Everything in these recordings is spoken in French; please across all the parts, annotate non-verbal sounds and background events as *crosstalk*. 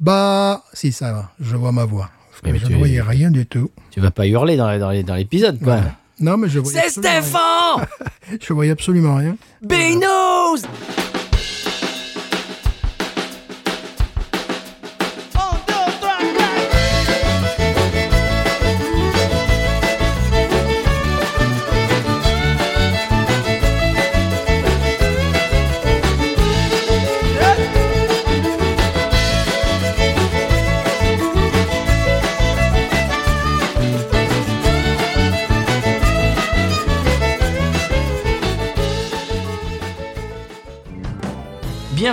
Bah, si, ça va. Je vois ma voix. Mais je tu- ne voyais rien du tout. Tu vas pas hurler dans, l'épisode, quoi. Non, mais je voyais C'est Stéphane. *laughs* Je voyais absolument rien. Big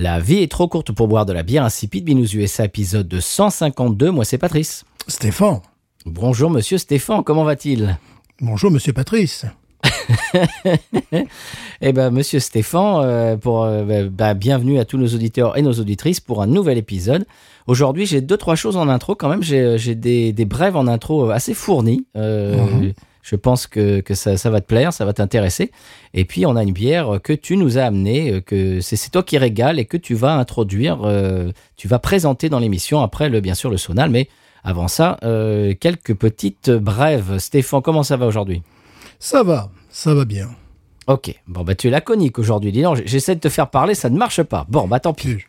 La vie est trop courte pour boire de la bière insipide. Binous USA épisode de 152. Moi, c'est Patrice. Stéphane. Bonjour, monsieur Stéphane. Comment va-t-il? Bonjour, monsieur Patrice. *laughs* Eh ben, monsieur Stéphane, euh, pour euh, bah, bah, bienvenue à tous nos auditeurs et nos auditrices pour un nouvel épisode. Aujourd'hui, j'ai deux trois choses en intro quand même. J'ai j'ai des, des brèves en intro assez fournies. Euh, Mhm. Je pense que, que ça, va te plaire, ça va t'intéresser. Et puis, on a une bière que tu nous as amenée, euh, que c'est c'est toi qui régale et que tu vas introduire, euh, tu vas présenter dans l'émission après, le, bien sûr, le sonal. Mais avant ça, euh, quelques petites brèves. Stéphane, comment ça va aujourd'hui? Ça va, ça va bien. Ok, bon bah tu es laconique aujourd'hui. Dis donc, j'essaie de te faire parler, ça ne marche pas. Bon bah tant pis. Je,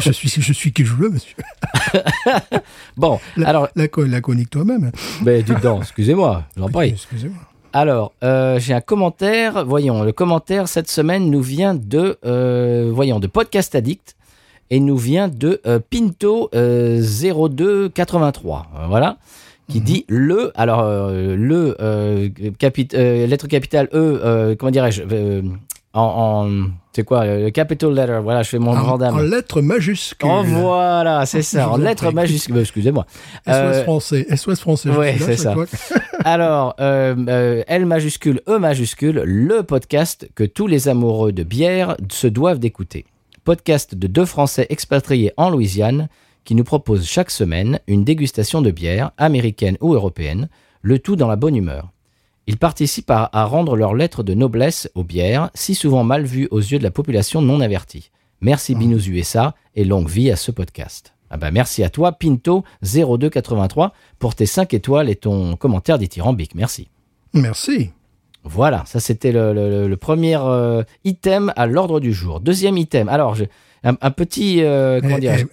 *laughs* je suis, je suis qui je veux, monsieur. *laughs* Bon, La, alors, la, co- la conique toi-même. ben dis donc, excusez-moi, j'en prie. Excusez-moi. Alors, euh, j'ai un commentaire. Voyons, le commentaire cette semaine nous vient de, euh, voyons, de Podcast Addict et nous vient de euh, Pinto euh, 0283. Euh, voilà. Qui dit le, alors euh, le euh, capi- euh, lettre capitale E, comment dirais-je, en, en c'est quoi, le capital letter. Voilà, je fais mon En, grand dame. en lettres majuscuscules. Oh voilà, c'est Je ça, en en lettres majuscules. Euh, Excusez-moi. SOS français. SOS français. là c'est ça. *laughs* Alors, L majuscule, E majuscule, le podcast que tous les amoureux de bière se doivent d'écouter. Podcast de deux Français expatriés en Louisiane qui nous proposent chaque semaine une dégustation de bière, américaine ou européenne, le tout dans la bonne humeur. Ils participent à, à rendre leur lettre de noblesse aux bières, si souvent mal vues aux yeux de la population non avertie. Merci Binous USA et longue vie à ce podcast. Ah bah merci à toi, Pinto0283, pour tes 5 étoiles et ton commentaire dithyrambique. Merci. Merci. Voilà, ça c'était le, le- le premier euh, item à l'ordre du jour. Deuxième item, alors je- un, un petit... euh, comment Eh, eh,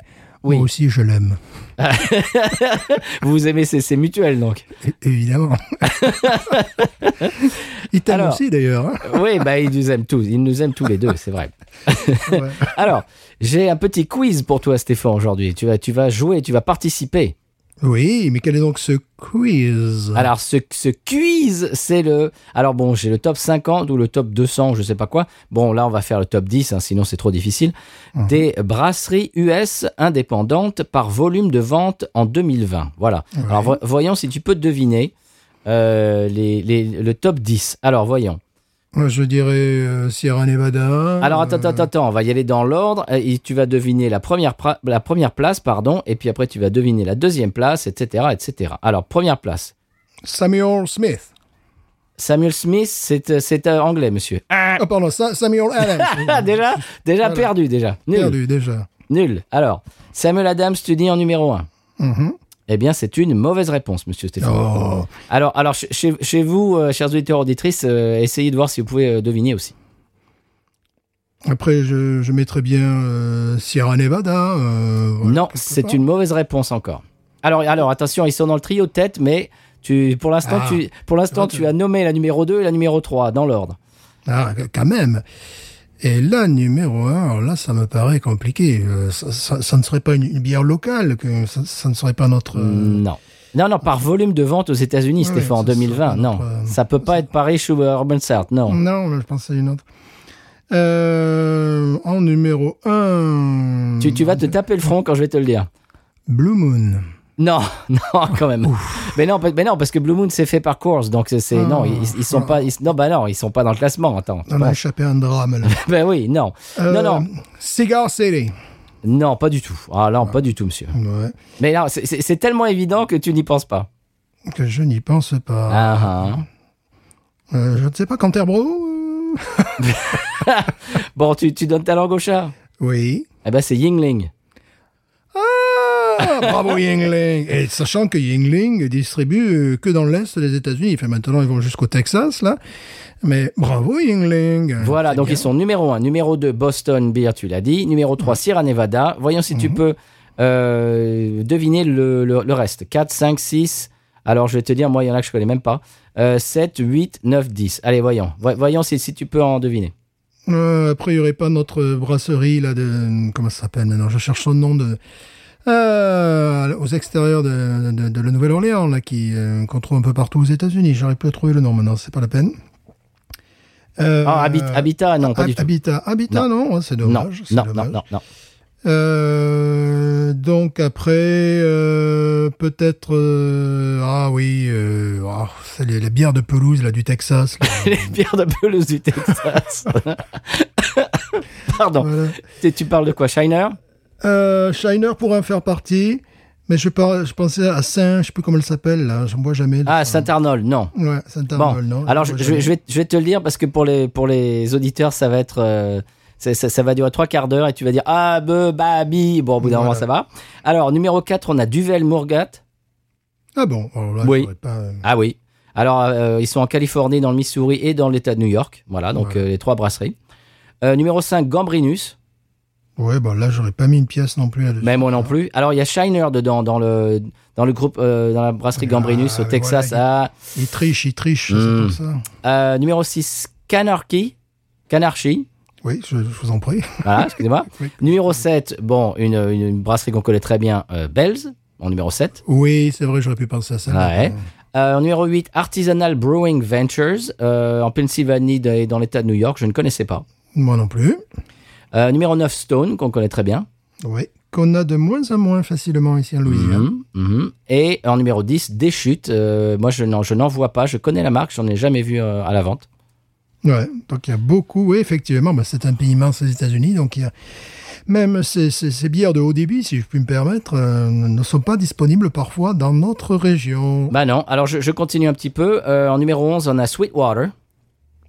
Oui, Moi aussi, je l'aime. *laughs* vous aimez, c'est mutuel donc. É- Évidemment. *laughs* Il t'aime aussi, d'ailleurs. hein. *laughs* Oui, bah ils nous aiment tous, ils nous aiment tous les deux, c'est vrai. Ouais. Alors, j'ai un petit quiz pour toi Stéphane aujourd'hui. Tu vas, tu vas jouer, tu vas participer. Oui, mais quel est donc ce quiz? Alors, ce, ce quiz, c'est le. Alors, bon, j'ai le top 50 ou le top 200, je sais pas quoi. Bon, là, on va faire le top 10, hein, sinon c'est trop difficile. Des brasseries US indépendantes par volume de vente en 2020. Voilà. Alors, vo- voyons si tu peux deviner euh, les, les- le top 10. Alors, voyons. Je dirais euh, Sierra Nevada. Alors, attends, euh, attends, attends, on va y aller dans l'ordre. euh, Et tu vas deviner la première, la première place, pardon, et puis après, tu vas deviner la deuxième place, etc., etc. Alors, première place. Samuel Smith. Samuel Smith, c'est euh, anglais, monsieur. Ah, pardon, Sa- Samuel Adams. *laughs* Ah, déjà, déjà Voilà. perdu, déjà. Nul. Perdu, déjà. Nul. Alors, Samuel Adams, tu dis en numéro 1. Mhm. Eh bien, c'est une mauvaise réponse, monsieur Stéphane. Oh. Alors, alors chez- vous, euh, chers auditeurs auditrices, euh, essayez de voir si vous pouvez euh, deviner aussi. Après, je, je mettrais bien Sierra Nevada. non, c'est une mauvaise réponse encore. Alors, alors attention, ils sont dans le trio tête, mais tu, pour l'instant, Ah. tu, pour l'instant, Ah, tu as nommé la numéro 2 et la numéro 3 dans l'ordre. Ah, quand même. Et là, numéro un, alors là, ça me paraît compliqué. Euh, ça, ça- ça ne serait pas une, une bière locale, que ça, ça ne serait pas notre. euh, Non. Non, non, par volume de vente aux États-Unis, Ouais, Stéphane, en ça, ça 2020. va Non, notre, euh, ça peut pas être Paris ou Urban South, non. Non, je pensais à une autre. Euh, en numéro un. Tu, tu vas te taper le front quand je vais te le dire. Blue Moon. Non, *laughs* non, quand même. Mais non, mais non, parce que Blue Moon c'est fait par Coors, donc c'est, non, Ah. ils, ils sont pas, ils- non, bah non, ils sont pas dans le classement. Attends. On a échappé à un drame, là. *laughs* Ben oui, non, non, Euh, non, Cigar City. non, pas du tout. Ah non, pas du tout, monsieur. Ouais. Mais non, c'est tellement évident que tu n'y penses pas. Que je n'y pense pas. Ah, ah. Euh, je ne sais pas, Canterbro euh, *laughs* Bon, tu, tu donnes ta langue au chat? Oui. Eh ben c'est Yingling. Ah, *laughs* bravo Yingling. Et sachant que Yingling distribue euh, que dans l'Est des États-Unis. Enfin, maintenant, ils vont jusqu'au Texas, là. Mais bravo Yingling. Voilà, donc bien. ils sont numéro 1, numéro 2, Boston Beer, tu l'as dit. Numéro 3, Sierra Nevada. Voyons si Mhm. tu peux euh, deviner le, le- le reste. 4, 5, 6. Alors, je vais te dire, moi, il y en a que je connais même pas. Euh, 7, 8, 9, 10. Allez, voyons. Voy- voyons si, si tu peux en deviner. Euh, après, il n'y aurait pas notre brasserie, là, de... Comment ça s'appelle Non, je cherche son nom de... Euh, aux extérieurs de, de, de la Nouvelle-Orléans, là, qui, euh, qu'on trouve un peu partout aux États-Unis. Plus à trouver le nom maintenant, c'est pas la peine. Euh, Ah, Habit- Habitat, non, pas Hab- du tout. Habitat, Habitat, non, c'est dommage. non, non, dommage. non, non. Donc après, peut-être, ah oui, ah, c'est les, les bières de pelouse là du Texas. là. *laughs* Les bières de pelouse du Texas. *laughs* Pardon. Voilà. Tu parles de quoi, Shiner? Euh, Shiner pourrait en faire partie, mais je, par- je pensais à Saint, je sais plus comment elle s'appelle là, j'en bois jamais. Ah, Saint-Arnold, non. Ouais, Saint Bon, non. alors je, vais, je, te le dire parce que pour les, pour les auditeurs, ça va être. euh, ça, ça- ça va durer trois quarts d'heure et tu vas dire Ah, be, bah, bi. Bon, au bout d'un Voilà. moment, ça va. Alors, numéro 4, on a Duvel Mourgat. Ah bon, alors là, Oui. pas. euh, Ah oui. Alors, euh, ils sont en Californie, dans le Missouri et dans l'État de New York. Voilà, donc Ouais. euh, les trois brasseries. Numéro 5, Gambrinus. Ouais, bon là, j'aurais pas mis une pièce non plus. là-dessus. Mais moi non plus. Alors, il y a Shiner dedans, dans le, dans le groupe, euh, dans la brasserie Gambrinus Ah, au Texas. voilà, Il triche, il triche, Hmm. c'est pour ça. Euh, numéro 6, Canarchy. Canarchy. Oui, je, je vous en prie. Voilà, excusez-moi. *laughs* Oui. Numéro 7, bon, une, une, une brasserie qu'on connaît très bien, euh, Bells, en numéro 7. Oui, c'est vrai, j'aurais pu penser à ça. Ouais. Euh, numéro 8, Artisanal Brewing Ventures, euh, en Pennsylvanie et dans l'État de New York, je ne connaissais pas. Moi non plus. Euh, numéro 9, Stone, qu'on connaît très bien. Oui. Qu'on a de moins en moins facilement ici en Louisiane. Mhm, mhm. Et en numéro 10, Deschutes. Euh, moi, je n'en, vois pas. Je connais la marque, j'en ai jamais vu euh, à la vente. Ouais, donc il y a beaucoup, oui, effectivement, bah, c'est un pays immense les États-Unis, donc il y a même ces, ces, ces bières de haut débit, si je puis me permettre, euh, ne sont pas disponibles parfois dans notre région. Bah non, alors je, je continue un petit peu. En numéro 11, on a Sweetwater.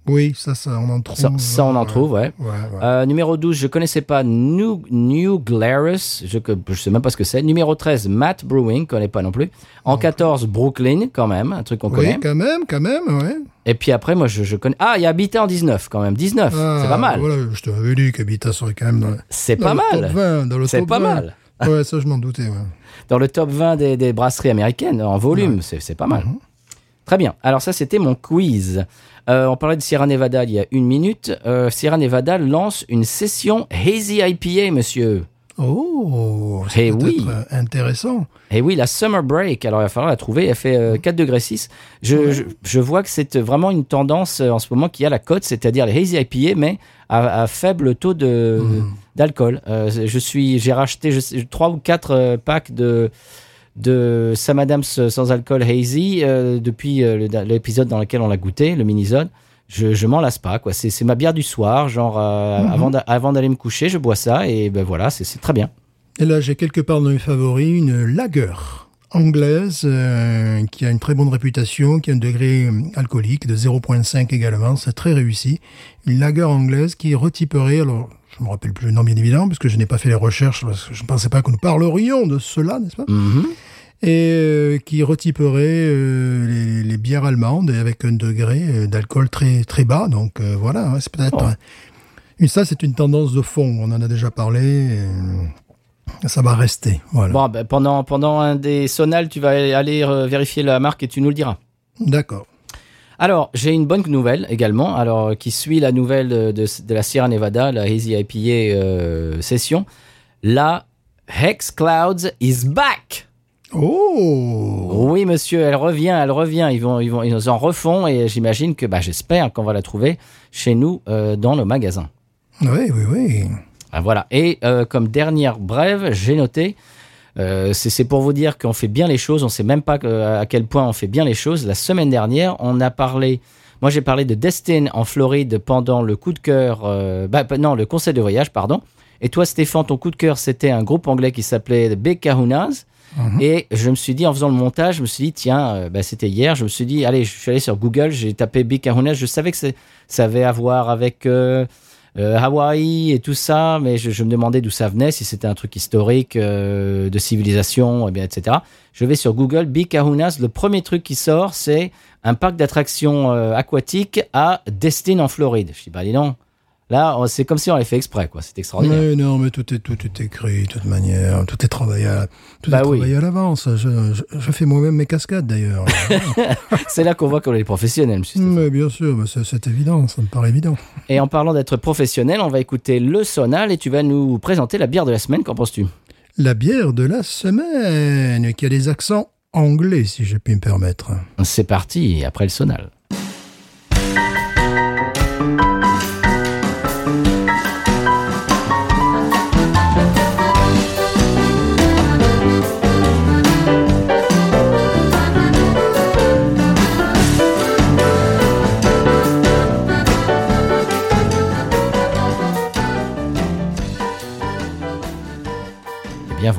Oui, ça, ça, on en trouve. Ça, ça, on en ouais. trouve, ouais. Ouais, ouais. Euh, numéro 12, je connaissais pas New, New Glarus, je, je sais même pas ce que c'est. Numéro 13, Matt Brewing, connais pas non plus. En 14, Brooklyn, quand même, un truc qu'on oui, connaît. quand même, quand même, ouais. Et puis après, moi, je, je connais. Ah, il y a Habitat en 19, quand même. 19, Ah, c'est pas mal. Voilà, je te l'avais dit qu'Habitat serait quand même dans, le- C'est dans pas le top mal. 20. dans le C'est top pas 20. mal. Ouais, ça, je m'en doutais, ouais. *laughs* Dans le top 20 des, des brasseries américaines, en volume, c'est c'est pas mal. Mhm. Très bien. Alors ça, c'était mon quiz. Euh, on parlait de Sierra Nevada il y a une minute. Euh, Sierra Nevada lance une session Hazy IPA, monsieur. Oh, Eh c'est peut-être oui. intéressant. Et oui, la Summer Break, alors il va falloir la trouver, elle fait euh, 4 degrés 6. Je, je, je vois que c'est vraiment une tendance euh, en ce moment qui a la cote, c'est-à-dire les Hazy IPA, mais à, à faible taux de d'alcool. Euh, je suis, j'ai racheté je sais, 3 ou 4 packs de de Sam Adams sans alcool Hazy euh, depuis euh, l'épisode dans lequel on l'a goûté, le mini-zone. Je, je m'en lasse pas, quoi. C'est ma bière du soir, genre euh, Mhm. avant d'a- avant d'aller me coucher, je bois ça et ben voilà, c'est très bien. Et là, j'ai quelque part dans mes favoris une lager anglaise euh, qui a une très bonne réputation, qui a un degré euh, alcoolique de 0,5 également. C'est très réussi. Une lager anglaise qui retyperait, alors je me rappelle plus le nom bien évidemment, puisque je n'ai pas fait les recherches, parce que je ne pensais pas que nous parlerions de cela, n'est-ce pas? Mhm. Et euh, qui retyperait euh, les, les bières allemandes avec un degré euh, d'alcool très très bas. Donc voilà, hein, c'est peut-être... Oh. ça, c'est une tendance de fond. On en a déjà parlé. ça va rester. Voilà. Bon, ben, pendant, pendant un des sonals, tu vas aller vérifier la marque et tu nous le diras. D'accord. Alors, j'ai une bonne nouvelle également, alors qui suit la nouvelle de, de- de la Sierra Nevada, la Hazy IPA euh, session. La Hex Clouds is back. Oh Oui, monsieur, elle revient, elle revient. Ils vont, ils vont, ils nous en refont et j'imagine que, bah, j'espère qu'on va la trouver chez nous euh, dans le magasin. Oui, oui, oui. Ah, voilà. Et euh, comme dernière brève, j'ai noté Euh, c'est pour vous dire qu'on fait bien les choses. On sait même pas à quel point on fait bien les choses. La semaine dernière, on a parlé. Moi, j'ai parlé de Destin en Floride pendant le coup de cœur. bah, non, le conseil de voyage, pardon. Et toi, Stéphane, ton coup de cœur, c'était un groupe anglais qui s'appelait The Big Kahunas. Et je me suis dit, en faisant le montage, je me suis dit, tiens, euh, bah, c'était hier, je me suis dit, allez, je suis allé sur Google, j'ai tapé Big Kahunas. Je savais que ça avait à voir avec euh, euh, Hawaï et tout ça, mais je, me demandais d'où ça venait, si c'était un truc historique, de civilisation, et bien, etc. Je vais sur Google, Big Kahunas. Le premier truc qui sort, c'est un parc d'attractions aquatiques à Destin en Floride. Je dis, bah dis donc, là, c'est comme si on l'avait fait exprès, quoi. C'est extraordinaire. Mais non, mais tout est, tout est écrit, de toute manière. Tout est travaillé à, tout Bah est oui. travaillé à l'avance. Je, je, je fais moi-même mes cascades, d'ailleurs. *laughs* C'est là qu'on voit qu'on est professionnel, monsieur mais bien sûr, c'est évident, ça me paraît évident. Et en parlant d'être professionnel, on va écouter le Sonal et tu vas nous présenter la bière de la semaine. Qu'en penses-tu? La bière de la semaine, qui a des accents anglais, si je puis me permettre. C'est parti, après le Sonal.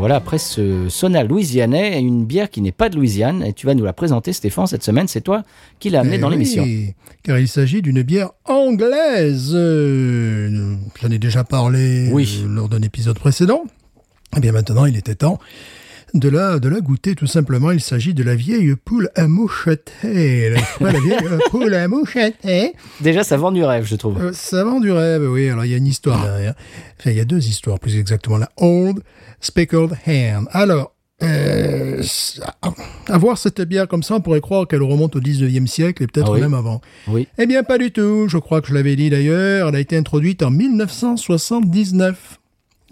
Voilà, après ce Sonal louisianais, une bière qui n'est pas de Louisiane, et tu vas nous la présenter, Stéphane, cette semaine. C'est toi qui l'as amenée Eh dans oui, l'émission. Car il s'agit d'une bière anglaise. Euh, J'en ai déjà parlé Oui. euh, lors d'un épisode précédent. Eh bien maintenant, il était temps de la, de la goûter tout simplement. Il s'agit de la vieille poule à moucheté. la vieille euh, poule à moucheté. Déjà, ça vend du rêve, je trouve. Euh, ça vend du rêve, oui. Alors, il y a une histoire derrière. Enfin, il y a deux histoires, plus exactement. La Old Speckled Hen. Alors, euh, à- à voir cette bière comme ça, on pourrait croire qu'elle remonte au 19e siècle et peut-être Ah oui. même avant. Oui. Eh bien, pas du tout. Je crois que je l'avais dit d'ailleurs. Elle a été introduite en 1979.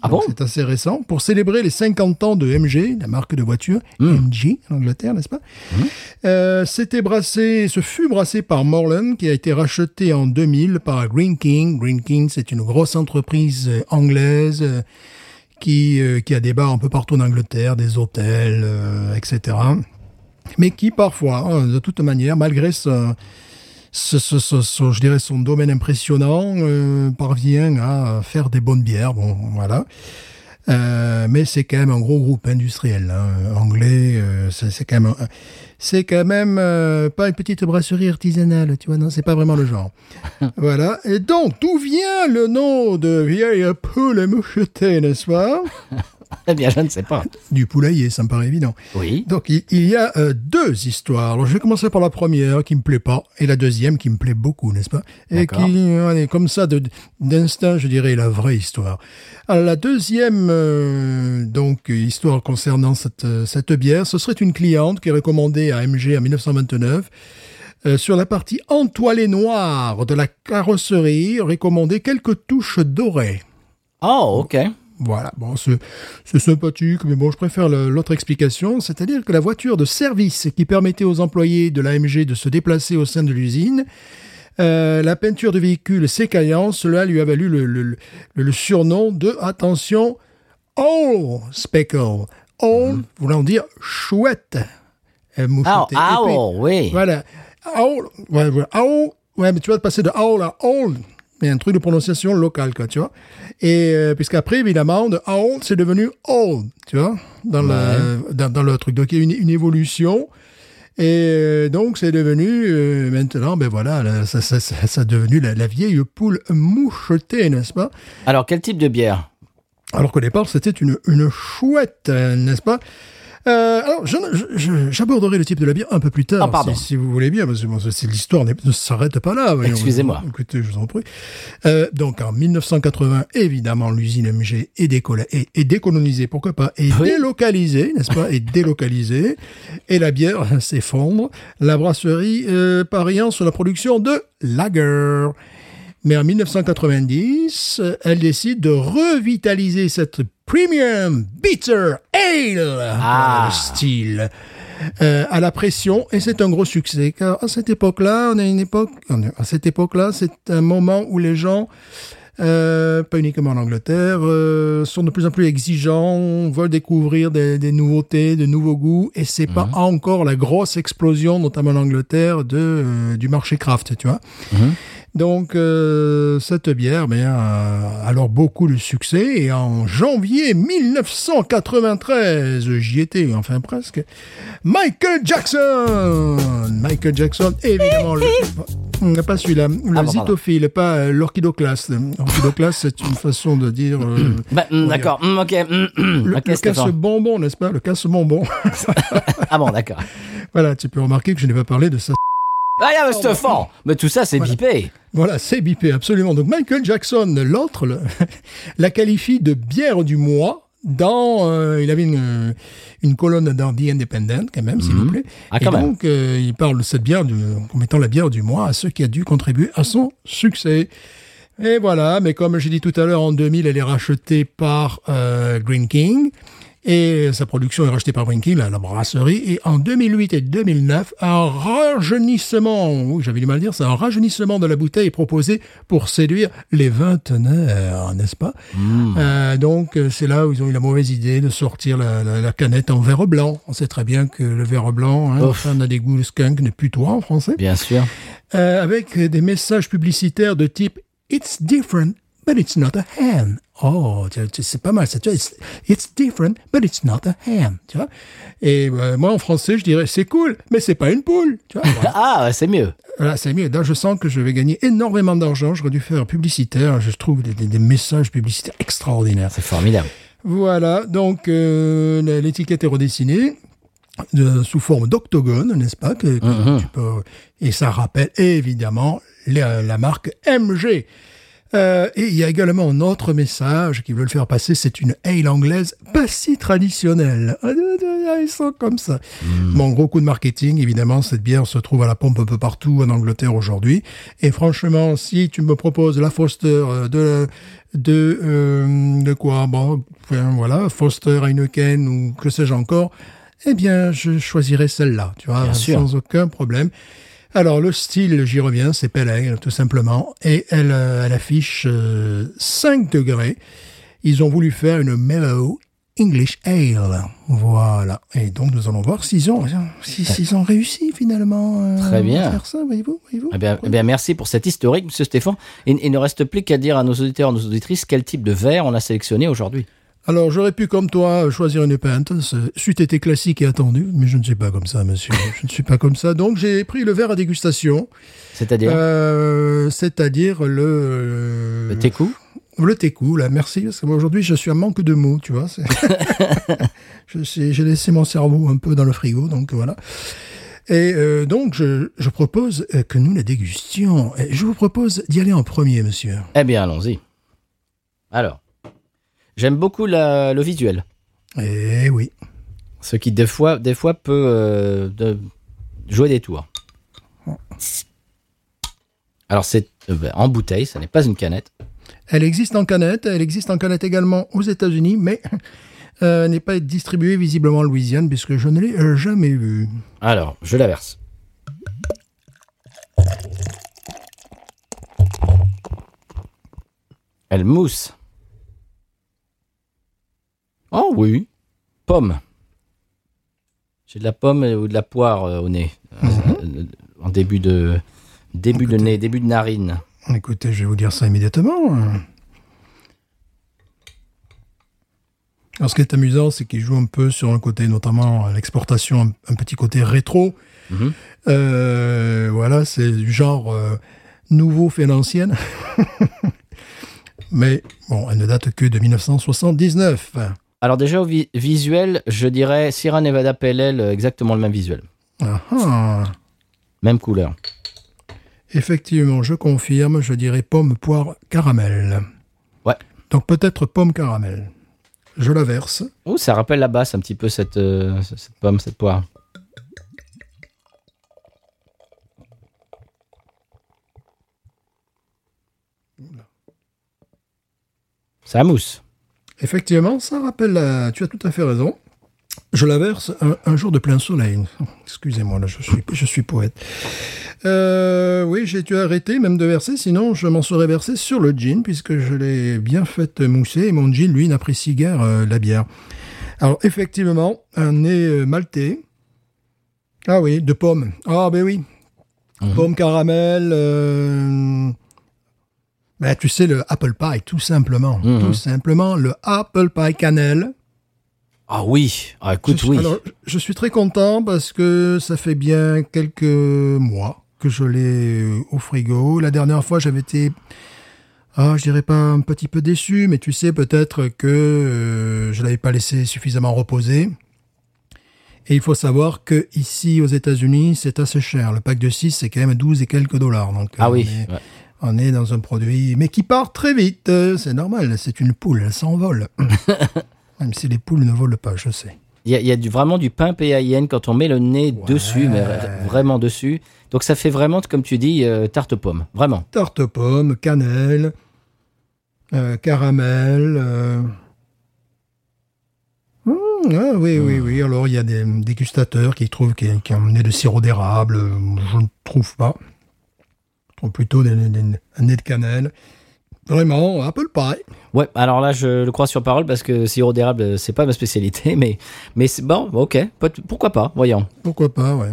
Ah bon? C'est assez récent. Pour célébrer les 50 ans de MG, la marque de voiture, Hmm. MG en Angleterre, n'est-ce pas? Euh, C'était brassé, ce fut brassé par Morland, qui a été racheté en 2000 par Green King. Green King, c'est une grosse entreprise euh, anglaise euh, qui, euh, qui a des bars un peu partout en Angleterre, des hôtels, etc. Mais qui parfois, euh, de toute manière, malgré ce, ce, ce- ce- ce- je dirais son domaine impressionnant, euh, parvient à faire des bonnes bières. Bon, voilà. Euh, mais c'est quand même un gros groupe industriel hein, anglais. euh, c'est quand même, c'est quand même euh, pas une petite brasserie artisanale, tu vois. Non, c'est pas vraiment le genre. *laughs* voilà. Et donc, d'où vient le nom de vieille poule mouchetée, n'est-ce pas? Eh bien, je ne sais pas. *laughs* Du poulailler, ça me paraît évident. Oui. Donc il, il y a euh, deux histoires. Alors je vais commencer par la première qui me plaît pas et la deuxième qui me plaît beaucoup, n'est-ce pas? Et qui euh, allez, comme ça de- d'instinct, je dirais la vraie histoire. Alors la deuxième euh, donc histoire concernant cette euh, cette bière, ce serait une cliente qui est recommandée à MG en 1929. euh, sur la partie entoilée noire de la carrosserie, recommandait quelques touches dorées. Oh, ok. Voilà, bon, c'est sympathique, mais bon, je préfère l'autre explication, c'est-à-dire que la voiture de service qui permettait aux employés de l'AMG de se déplacer au sein de l'usine, euh, la peinture de véhicule s'écaillant, cela lui a valu le, le- le- le surnom de, attention, Owl Speckle. Owl, voulant dire chouette. Ah, oh, oui. Voilà. Owl, ouais, voilà. Owl, ouais, mais tu vas passer de owl à old. Il y a un truc de prononciation locale, quoi, tu vois. Et euh, puisqu'après, évidemment, de old, c'est devenu old, tu vois, dans, le, dans, dans le truc. Donc, il y a une, une évolution. Et euh, donc, c'est devenu, euh, maintenant, ben voilà, là, ça, ça, ça, ça a devenu la, la vieille poule mouchetée, n'est-ce pas? Alors, quel type de bière? Alors qu'au départ, c'était une, une chouette, n'est-ce pas? Euh, alors, j'aborderai le type de la bière un peu plus tard, Ah, pardon. si, si vous voulez bien, parce que l'histoire ne s'arrête pas là. Excusez-moi. Écoutez, je vous en prie. Euh, donc, en 1980, évidemment, l'usine MG est, est, est décolonisée, pourquoi pas, Oui. délocalisée, n'est-ce pas, et délocalisée, et la bière *laughs* s'effondre, la brasserie euh, pariant sur la production de lager. Mais en 1990, euh, elle décide de revitaliser cette premium bitter ale. Ah. style. Euh, à la pression et c'est un gros succès. Car à cette époque-là, on a une époque, à cette époque-là, c'est un moment où les gens euh, pas uniquement en Angleterre, euh, sont de plus en plus exigeants, veulent découvrir des, des nouveautés, de nouveaux goûts, et c'est pas encore la grosse explosion, notamment en Angleterre, de euh, du marché craft, tu vois. Donc euh, cette bière ben, a alors beaucoup de succès et en janvier 1993, j'y étais, enfin presque, Michael Jackson Michael Jackson, évidemment, le, pas celui-là, le Ah, bon, pardon. zitophile, pas euh, l'orchidoclaste. L'orchidoclaste, c'est une façon de dire... euh, Bah, hum, D'accord, hum, ok. le, le casse-bonbon, n'est-ce pas? Le casse-bonbon. *laughs* Ah bon, d'accord. voilà, tu peux remarquer que je n'ai pas parlé de ça. Ah, yeah, mais Stéphane Mais tout ça, c'est bipé. Voilà, c'est bipé, absolument. Donc Michael Jackson, l'autre, *laughs* la qualifie de bière du mois dans... euh, il avait une, une colonne dans The Independent, quand même, s'il vous plaît. Ah, Et quand même. donc, euh, il parle de cette bière du, comme étant la bière du mois à ce qui a dû contribuer à son succès. Et voilà, mais comme j'ai dit tout à l'heure, en 2000, elle est rachetée par euh, Green King. Et sa production est rachetée par King, la, la brasserie. Et en 2008 et 2009, un rajeunissement, j'avais du mal à dire, c'est un rajeunissement de la bouteille est proposé pour séduire les vingtenaires, n'est-ce pas? Euh, Donc, euh, c'est là où ils ont eu la mauvaise idée de sortir la, la- la canette en verre blanc. On sait très bien que le verre blanc, hein, enfin, on a des goûts de skunk, n'est plus toi en français Bien sûr. euh, avec des messages publicitaires de type It's different, but it's not a ham. Oh, c'est pas mal ça. Tu vois, it's, it's different, but it's not a ham. Tu vois Et euh, moi, en français, je dirais c'est cool, mais c'est pas une poule. Tu vois voilà. *laughs* Ah, c'est mieux. Voilà, c'est mieux. Là, je sens que je vais gagner énormément d'argent. J'aurais dû faire publicitaire. Je trouve des, des- des messages publicitaires extraordinaires. C'est formidable. Voilà, donc euh, l'étiquette est redessinée de- sous forme d'octogone, n'est-ce pas que, que Mhm. tu peux, Et ça rappelle évidemment la, la marque MG. Euh, et il y a également un autre message qui veut le faire passer, c'est une ale anglaise pas si traditionnelle. Ah, Ils sont comme ça. Bon, gros coup de marketing, évidemment, cette bière se trouve à la pompe un peu partout en Angleterre aujourd'hui. Et franchement, si tu me proposes la Foster euh, de de euh, de quoi? Bon voilà Foster Heineken ou que sais-je encore eh bien je choisirais celle-là tu vois Bien sûr. sans aucun problème alors le style j'y reviens c'est Ale, tout simplement. Et elle euh, elle affiche euh, 5 degrés. Ils ont voulu faire une mellow English Ale. Voilà. Et donc nous allons voir s'ils ont s'ils ont réussi finalement euh, Très bien. à faire ça. Voyez-vous voyez-vous. Eh bien, eh bien, merci pour cet historique, monsieur Stéphane. Il, il ne reste plus qu'à dire à nos auditeurs, nos auditrices, quel type de verre on a sélectionné aujourd'hui. Alors, j'aurais pu, comme toi, choisir une pinte. Ça c'eût été classique et attendu, mais je ne suis pas comme ça, monsieur. *laughs* je ne suis pas comme ça. Donc, j'ai pris le verre à dégustation, C'est-à-dire euh, c'est-à-dire le... le Técou Le Técou, là, merci, parce que moi, aujourd'hui, je suis en manque de mots, tu vois. *laughs* *laughs* J'ai laissé mon cerveau un peu dans le frigo, donc voilà. Et euh, donc, je, je propose euh, que nous la dégustions. Et je vous propose d'y aller en premier, monsieur. Eh bien, allons-y. Alors, j'aime beaucoup la- le visuel. Eh oui. Ce qui, des fois, des fois peut euh, de- jouer des tours. Alors, c'est euh, ben, en bouteille, ça n'est pas une canette. Elle existe en canette, elle existe en canette également aux États-Unis, mais *laughs* euh, n'est pas distribuée visiblement en Louisiane puisque je ne l'ai jamais vue. Alors, je la verse. Elle mousse. Oh oui, pomme. J'ai de la pomme ou de la poire euh, au nez. Euh, euh, en début de début de nez, début de narine. Écoutez, je vais vous dire ça immédiatement. Alors, ce qui est amusant, c'est qu'il joue un peu sur un côté, notamment à l'exportation, un, petit côté rétro. Mhm. Euh, voilà, c'est du genre euh, nouveau fait l'ancienne. *laughs* Mais bon, elle ne date que de 1979. Alors déjà au vi- visuel, je dirais Sierra Nevada PLL, euh, exactement le même visuel, Ah, ah. même couleur. Effectivement, je confirme, je dirais pomme, poire, caramel. Ouais. Donc peut-être pomme, caramel. Je la verse. Oh, ça rappelle la basse un petit peu cette, euh, cette pomme, cette poire. Ça mousse. Effectivement, ça rappelle la... Tu as tout à fait raison. Je la verse un, un jour de plein soleil. Excusez-moi, là, je suis, je suis poète. Euh, oui, j'ai dû arrêter même de verser, sinon je m'en serais versé sur le gin, puisque je l'ai bien fait mousser, et mon gin, lui, n'apprécie guère euh, la bière. Alors, effectivement, un nez euh, maltais. Ah oui, de pommes. Ah ben oui. Pommes caramel. Euh... Ben, tu sais, le apple pie, tout simplement. Mhm. Tout simplement, le apple pie cannelle. Ah oui, ah, écoute, Je oui. Alors, je suis très content parce que ça fait bien quelques mois que je l'ai euh, au frigo. La dernière fois, j'avais été, ah, je dirais pas un petit peu déçu, mais tu sais peut-être que euh, je l'avais pas laissé suffisamment reposer. Et il faut savoir que ici aux États-Unis, c'est assez cher. Le pack de 6, c'est quand même 12 et quelques dollars. Donc, ah euh, oui, ouais. On est dans un produit, mais qui part très vite. Euh, C'est normal, c'est une poule, elle s'envole. *laughs* Même si les poules ne volent pas, je sais. Il y a, il y a du, vraiment du pain PAIN quand on met le nez dessus, mais vraiment dessus. Donc ça fait vraiment, comme tu dis, euh, tarte aux pommes. Vraiment. tarte aux pommes, cannelle, euh, caramel. euh. Mmh, ah oui, oui, oui. Alors, il y a des dégustateurs qui trouvent qu'il y a qu'il y a un nez de sirop d'érable. Je ne trouve pas. Trouve plutôt des- des- des- un nez de cannelle. Vraiment, apple pie. Ouais, alors là, je le crois sur parole parce que sirop d'érable, euh, c'est pas ma spécialité, *laughs* mais, mais c'est bon, ok, pourquoi pas, voyons. Pourquoi pas, ouais.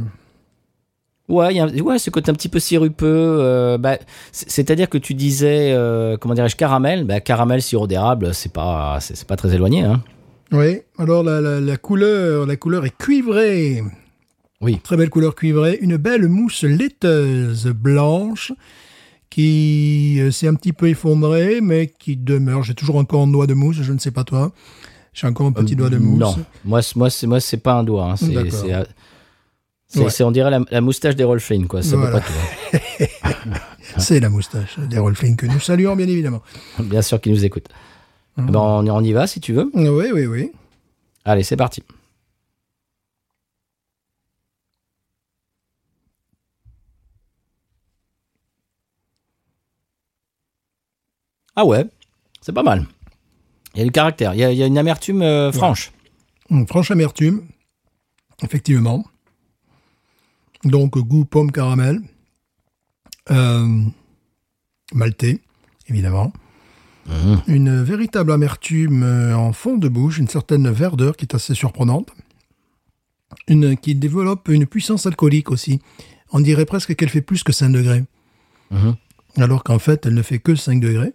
Ouais, y a un- ouais, ce côté un petit peu sirupeux. euh, bah, c'est- C'est-à-dire que tu disais, euh, comment dirais-je, caramel. Bah, caramel, sirop d'érable, c'est pas, c'est pas très éloigné. Hein. Oui, alors la, la- la couleur, la couleur est cuivrée. Oui. Très belle couleur cuivrée. Une belle mousse laiteuse blanche qui euh, s'est un petit peu effondrée, mais qui demeure. J'ai toujours encore un doigt de mousse, je ne sais pas toi. J'ai encore un petit doigt de mousse. Euh, Non, moi, moi, c'est moi, c'est pas un doigt. hein, C'est, euh, Ouais. on dirait la, la moustache des Rolfing, quoi. Ça Voilà. pas tout. *laughs* C'est la moustache des Rolfing que nous saluons, bien évidemment. hein. Bien sûr qu'ils nous écoutent. Mhm. Ben, on, on y va si tu veux. Oui, oui, oui. Allez, c'est parti. Ah ouais, c'est pas mal. Il y a du caractère, il y a, il y a une amertume euh, franche. Une franche amertume, effectivement. Donc, goût pomme caramel. Euh, maltais, évidemment. Mhm. Une véritable amertume euh, en fond de bouche, une certaine verdeur qui est assez surprenante. Une, qui développe une puissance alcoolique aussi. On dirait presque qu'elle fait plus que 5 degrés. Mhm. alors qu'en fait, elle ne fait que 5 degrés.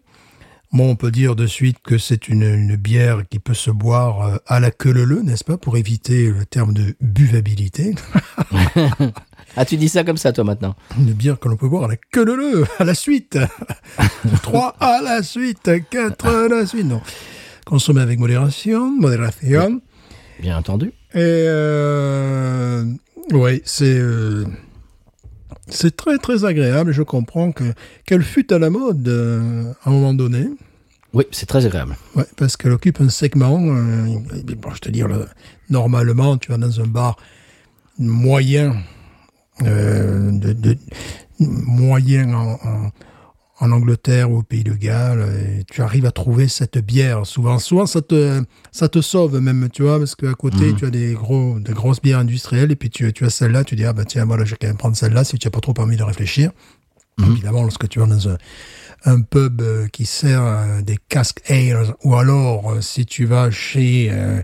Bon, on peut dire de suite que c'est une, une bière qui peut se boire euh, à la queue leu, n'est-ce pas, pour éviter le terme de buvabilité. *laughs* Ah, tu dis ça comme ça, toi, maintenant Une bière que l'on peut boire à la queue leu, à la suite. *laughs* 3 à la suite, 4 à la suite. Non. Consommer avec modération, modération. Bien entendu. Et euh, oui, c'est euh, c'est très très agréable. Je comprends que qu'elle fut à la mode euh, à un moment donné. Oui, c'est très agréable. Ouais, parce qu'elle occupe un segment. euh, bon, je te dire, le- normalement, tu vas dans un bar moyen, euh, de, de- moyen en, en- en Angleterre ou au Pays de Galles, et tu arrives à trouver cette bière. Souvent, souvent ça te, ça te sauve même, tu vois, parce qu'à côté, tu as des gros, des grosses bières industrielles, et puis tu, tu as celle-là, tu dis, ah ben tiens, voilà, je vais quand même prendre celle-là si tu n'as pas trop envie de réfléchir. Évidemment, lorsque tu vas dans un, un pub euh, qui sert euh, des casques ales, ou alors euh, si tu vas chez euh,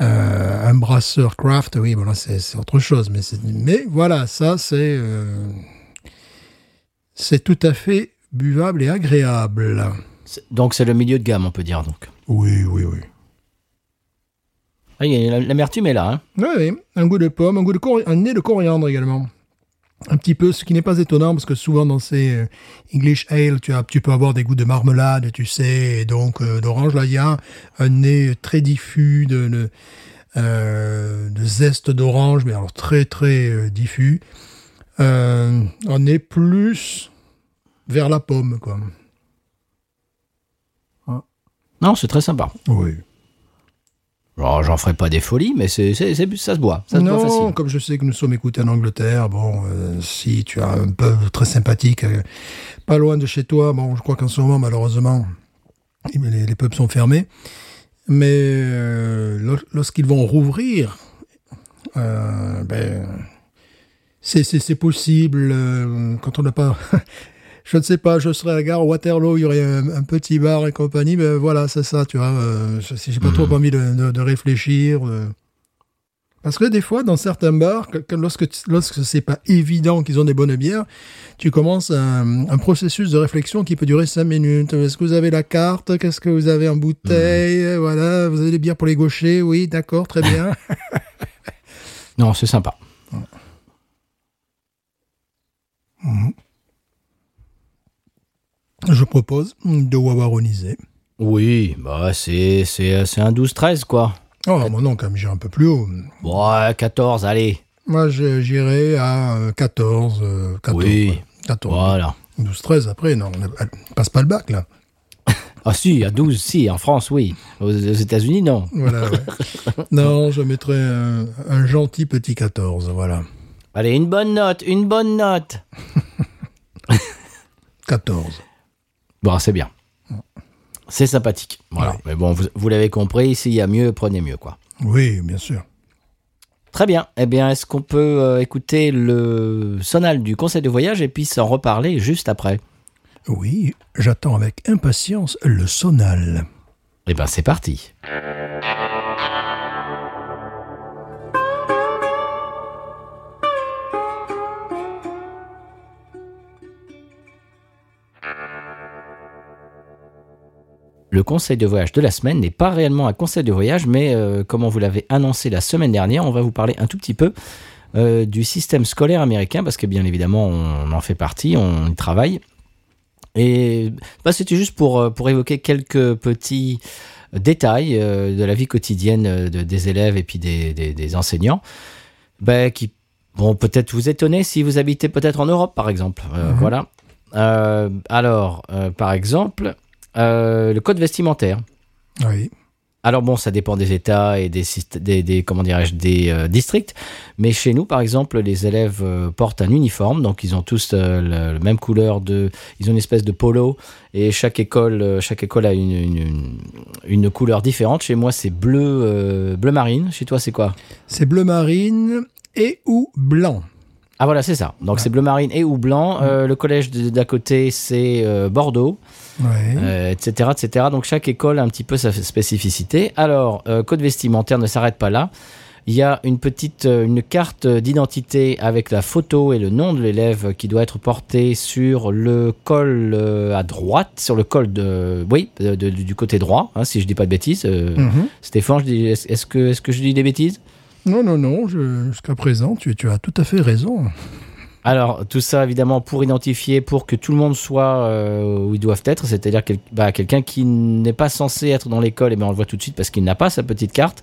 euh, un brasseur craft, oui, voilà, c'est c'est autre chose. Mais, mais voilà, ça, c'est euh, c'est tout à fait buvable et agréable. Donc, c'est le milieu de gamme, on peut dire. Donc, Oui, oui, oui. Ah, l'amertume est là. Hein. Oui, oui. Un goût de pomme, un goût de un nez de coriandre également. Un petit peu, ce qui n'est pas étonnant parce que souvent dans ces euh, English ale, tu as, tu peux avoir des goûts de marmelade, tu sais, et donc euh, d'orange. Là, il y a un nez très diffus de, de, euh, de zeste d'orange, mais alors très très euh, diffus. Un nez plus vers la pomme, quoi. Non, c'est très sympa. Oui. Alors, j'en ferai pas des folies, mais c'est, c'est- c'est- ça se boit. Ça se boit non, facile. comme je sais que nous sommes écoutés en Angleterre, bon, euh, si tu as un pub très sympathique, euh, pas loin de chez toi, bon, je crois qu'en ce moment, malheureusement, les, les pubs sont fermés. Mais euh, lor- lorsqu'ils vont rouvrir, ben, c'est- c'est c'est possible quand on n'a pas. *laughs* je ne sais pas, je serais à la gare Waterloo, il y aurait un, un petit bar et compagnie. Ben voilà, c'est ça, tu vois. Euh, j'ai pas trop envie de, de- de réfléchir. euh. Parce que des fois, dans certains bars, que- que lorsque, lorsque c'est pas évident qu'ils ont des bonnes bières, tu commences un, un processus de réflexion qui peut durer cinq minutes. Est-ce que vous avez la carte? Qu'est-ce que vous avez en bouteille? Voilà, vous avez des bières pour les gauchers? Oui, d'accord, très bien. *laughs* Non, c'est sympa. Je propose de wawaroniser. Oui, bah c'est c'est c'est un 12-13 quoi. Oh, nom, quand même, j'irai un peu plus haut. Ouais, 14, allez. Moi, j'irai à euh, 14. euh, 14 Oui. ouais. 14. Voilà. 12, 13 après, non, on passe pas le bac, là. *laughs* Ah si, à 12, si, en France, oui. Aux, États-Unis, non. Voilà, ouais. *laughs* non, je mettrai un, un gentil petit 14, voilà. Allez, une bonne note, une bonne note. *laughs* 14. Bon, c'est bien. C'est sympathique. Voilà. Ouais. Mais bon, vous, vous l'avez compris, s'il y a mieux, prenez mieux, quoi. Oui, bien sûr. Très bien. Eh bien, est-ce qu'on peut euh, écouter le sonal du conseil de voyage et puis s'en reparler juste après? Oui, j'attends avec impatience le sonal. Eh bien, c'est parti. Le conseil de voyage de la semaine n'est pas réellement un conseil de voyage, mais euh, comme on vous l'avait annoncé la semaine dernière, on va vous parler un tout petit peu euh, du système scolaire américain, parce que bien évidemment, on en fait partie, on y travaille. Et bah, c'était juste pour, euh, pour évoquer quelques petits détails euh, de la vie quotidienne de- des élèves et puis des, des- des enseignants, bah, qui vont peut-être vous étonner si vous habitez peut-être en Europe, par exemple. Euh, Voilà. Euh, alors, par exemple, euh, le code vestimentaire. Oui. Alors bon, ça dépend des États et des, des, des comment dirais-je des euh, districts, mais chez nous, par exemple, les élèves euh, portent un uniforme, donc ils ont tous euh, le même couleur de, ils ont une espèce de polo et chaque école, chaque école a une, une, couleur différente. Chez moi, c'est bleu, bleu marine. Chez toi, c'est quoi? C'est bleu marine et ou blanc. Ah voilà, c'est ça. Donc c'est bleu marine et ou blanc. Le collège d'à côté, c'est Bordeaux. Oui. euh, etc., etc. Donc chaque école a un petit peu sa spécificité. Alors, euh, code vestimentaire ne s'arrête pas là. Il y a une petite euh, une carte d'identité avec la photo et le nom de l'élève qui doit être porté sur le col à droite, sur le col de oui de- de- du côté droit, hein, si je dis pas de bêtises. Mhm. Stéphane, est-ce que est-ce que je dis des bêtises? Non, non, non, jusqu'à présent, tu, tu as tout à fait raison. Alors, tout ça, évidemment, pour identifier, pour que tout le monde soit euh, où ils doivent être, c'est-à-dire quel- bah, quelqu'un qui n'est pas censé être dans l'école, et ben on le voit tout de suite parce qu'il n'a pas sa petite carte.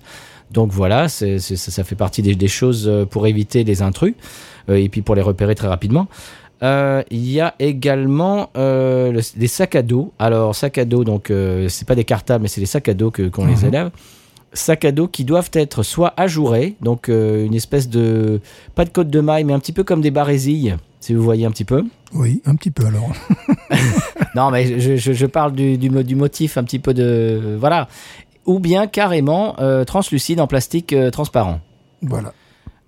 Donc voilà, c'est c'est- ça, ça fait partie des, des choses euh, pour éviter les intrus euh, et puis pour les repérer très rapidement. Euh, Il y a également le- des sacs à dos. Alors, sacs à dos, donc, c'est pas des cartables, mais c'est des sacs à dos que- qu'ont les élèves. Sacs à dos qui doivent être soit ajourés, donc euh, une espèce de. pas de côte de maille, mais un petit peu comme des barésilles, si vous voyez un petit peu. Oui, un petit peu alors. *laughs* Non, mais je, je- je parle du, du, mo- du motif un petit peu de. Voilà. Ou bien carrément euh, translucide en plastique euh, transparent. Voilà.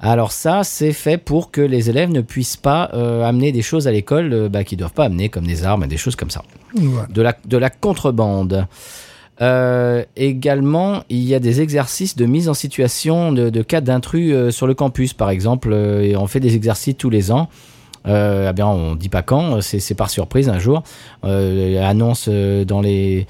Alors ça, c'est fait pour que les élèves ne puissent pas euh, amener des choses à l'école euh, bah, qu'ils doivent pas amener, comme des armes et des choses comme ça. voilà. De la, de la contrebande. Euh, également, il y a des exercices de mise en situation de, cas d'intrus euh, sur le campus, par exemple. euh, et on fait des exercices tous les ans. Euh, eh bien, on dit pas quand, c'est par surprise un jour. Annonce dans les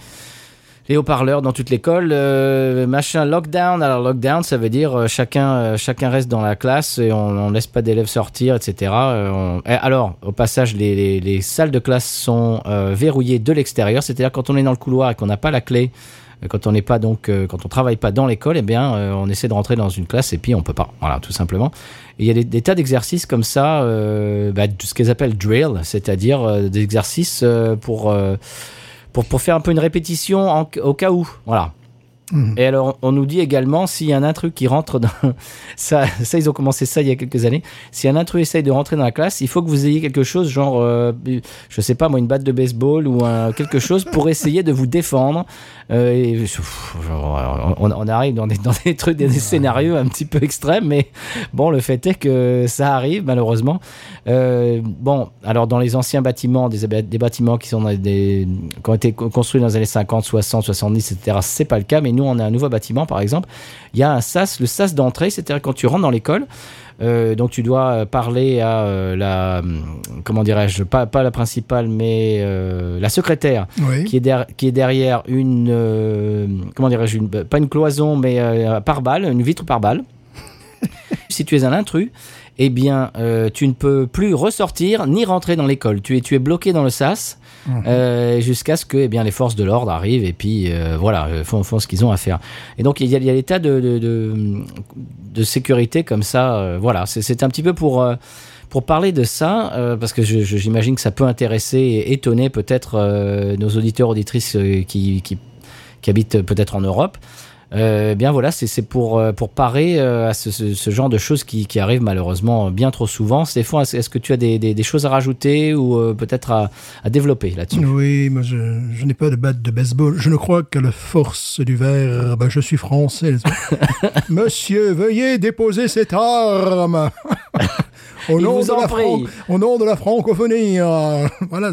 les haut-parleurs dans toute l'école, euh, machin lockdown. Alors lockdown, ça veut dire euh, chacun euh, chacun reste dans la classe et on, on laisse pas d'élèves sortir, etc. Euh, on- et alors, au passage, les, les, les salles de classe sont euh, verrouillées de l'extérieur, c'est-à-dire quand on est dans le couloir et qu'on n'a pas la clé. euh, Quand on n'est pas donc, quand on travaille pas dans l'école, eh bien, on essaie de rentrer dans une classe et puis on peut pas. Voilà, tout simplement. Il y a des, tas d'exercices comme ça, bah, ce qu'ils appellent drill, c'est-à-dire des exercices pour, pour pour faire un peu une répétition au cas où. Voilà. Et alors, on nous dit également s'il y a un intrus qui rentre dans *laughs* ça, ça ils ont commencé ça il y a quelques années. Si un intrus essaye de rentrer dans la classe, il faut que vous ayez quelque chose, genre, euh, je sais pas moi, une batte de baseball ou un, quelque chose pour *laughs* essayer de vous défendre. Euh, et, pff, genre, on, on arrive dans des, dans des trucs, des, des scénarios un petit peu extrêmes, mais bon, le fait est que ça arrive malheureusement. Euh, bon, alors dans les anciens bâtiments, des, des bâtiments qui sont dans des, qui ont été construits dans les années 50, 60, 70, etc. C'est pas le cas, mais nous on a un nouveau bâtiment par exemple. Il y a un sas, le sas d'entrée, c'est-à-dire quand tu rentres dans l'école. Euh, donc tu dois parler à euh, la comment dirais-je pas pas la principale mais euh, la secrétaire Oui. qui est der- qui est derrière une comment dirais-je une pas une cloison mais par balle une vitre par balle *laughs* si tu es un intrus eh bien tu ne peux plus ressortir ni rentrer dans l'école tu es tu es bloqué dans le sas euh, jusqu'à ce que eh bien les forces de l'ordre arrivent et puis euh, voilà euh, font, font ce qu'ils ont à faire. Et donc il y a, il y a des de, de, sécurité comme ça voilà. C'est un petit peu pour pour parler de ça, parce que j'imagine que ça peut intéresser et étonner peut-être nos auditeurs auditrices qui, qui habitent peut-être en Europe. Euh, bien voilà, c'est pour euh, pour parer euh, à ce, ce, ce genre de choses qui, qui arrivent malheureusement bien trop souvent. Stéphane, est-ce est-ce que tu as des, des, des choses à rajouter ou euh, peut-être à, à développer là-dessus? Oui, moi je, je n'ai pas de batte de baseball. Je ne crois qu'à la force du verbe. Je suis français. *laughs* Monsieur, veuillez déposer cette arme. *laughs* Au nom, de la au nom de la francophonie. euh, Voilà,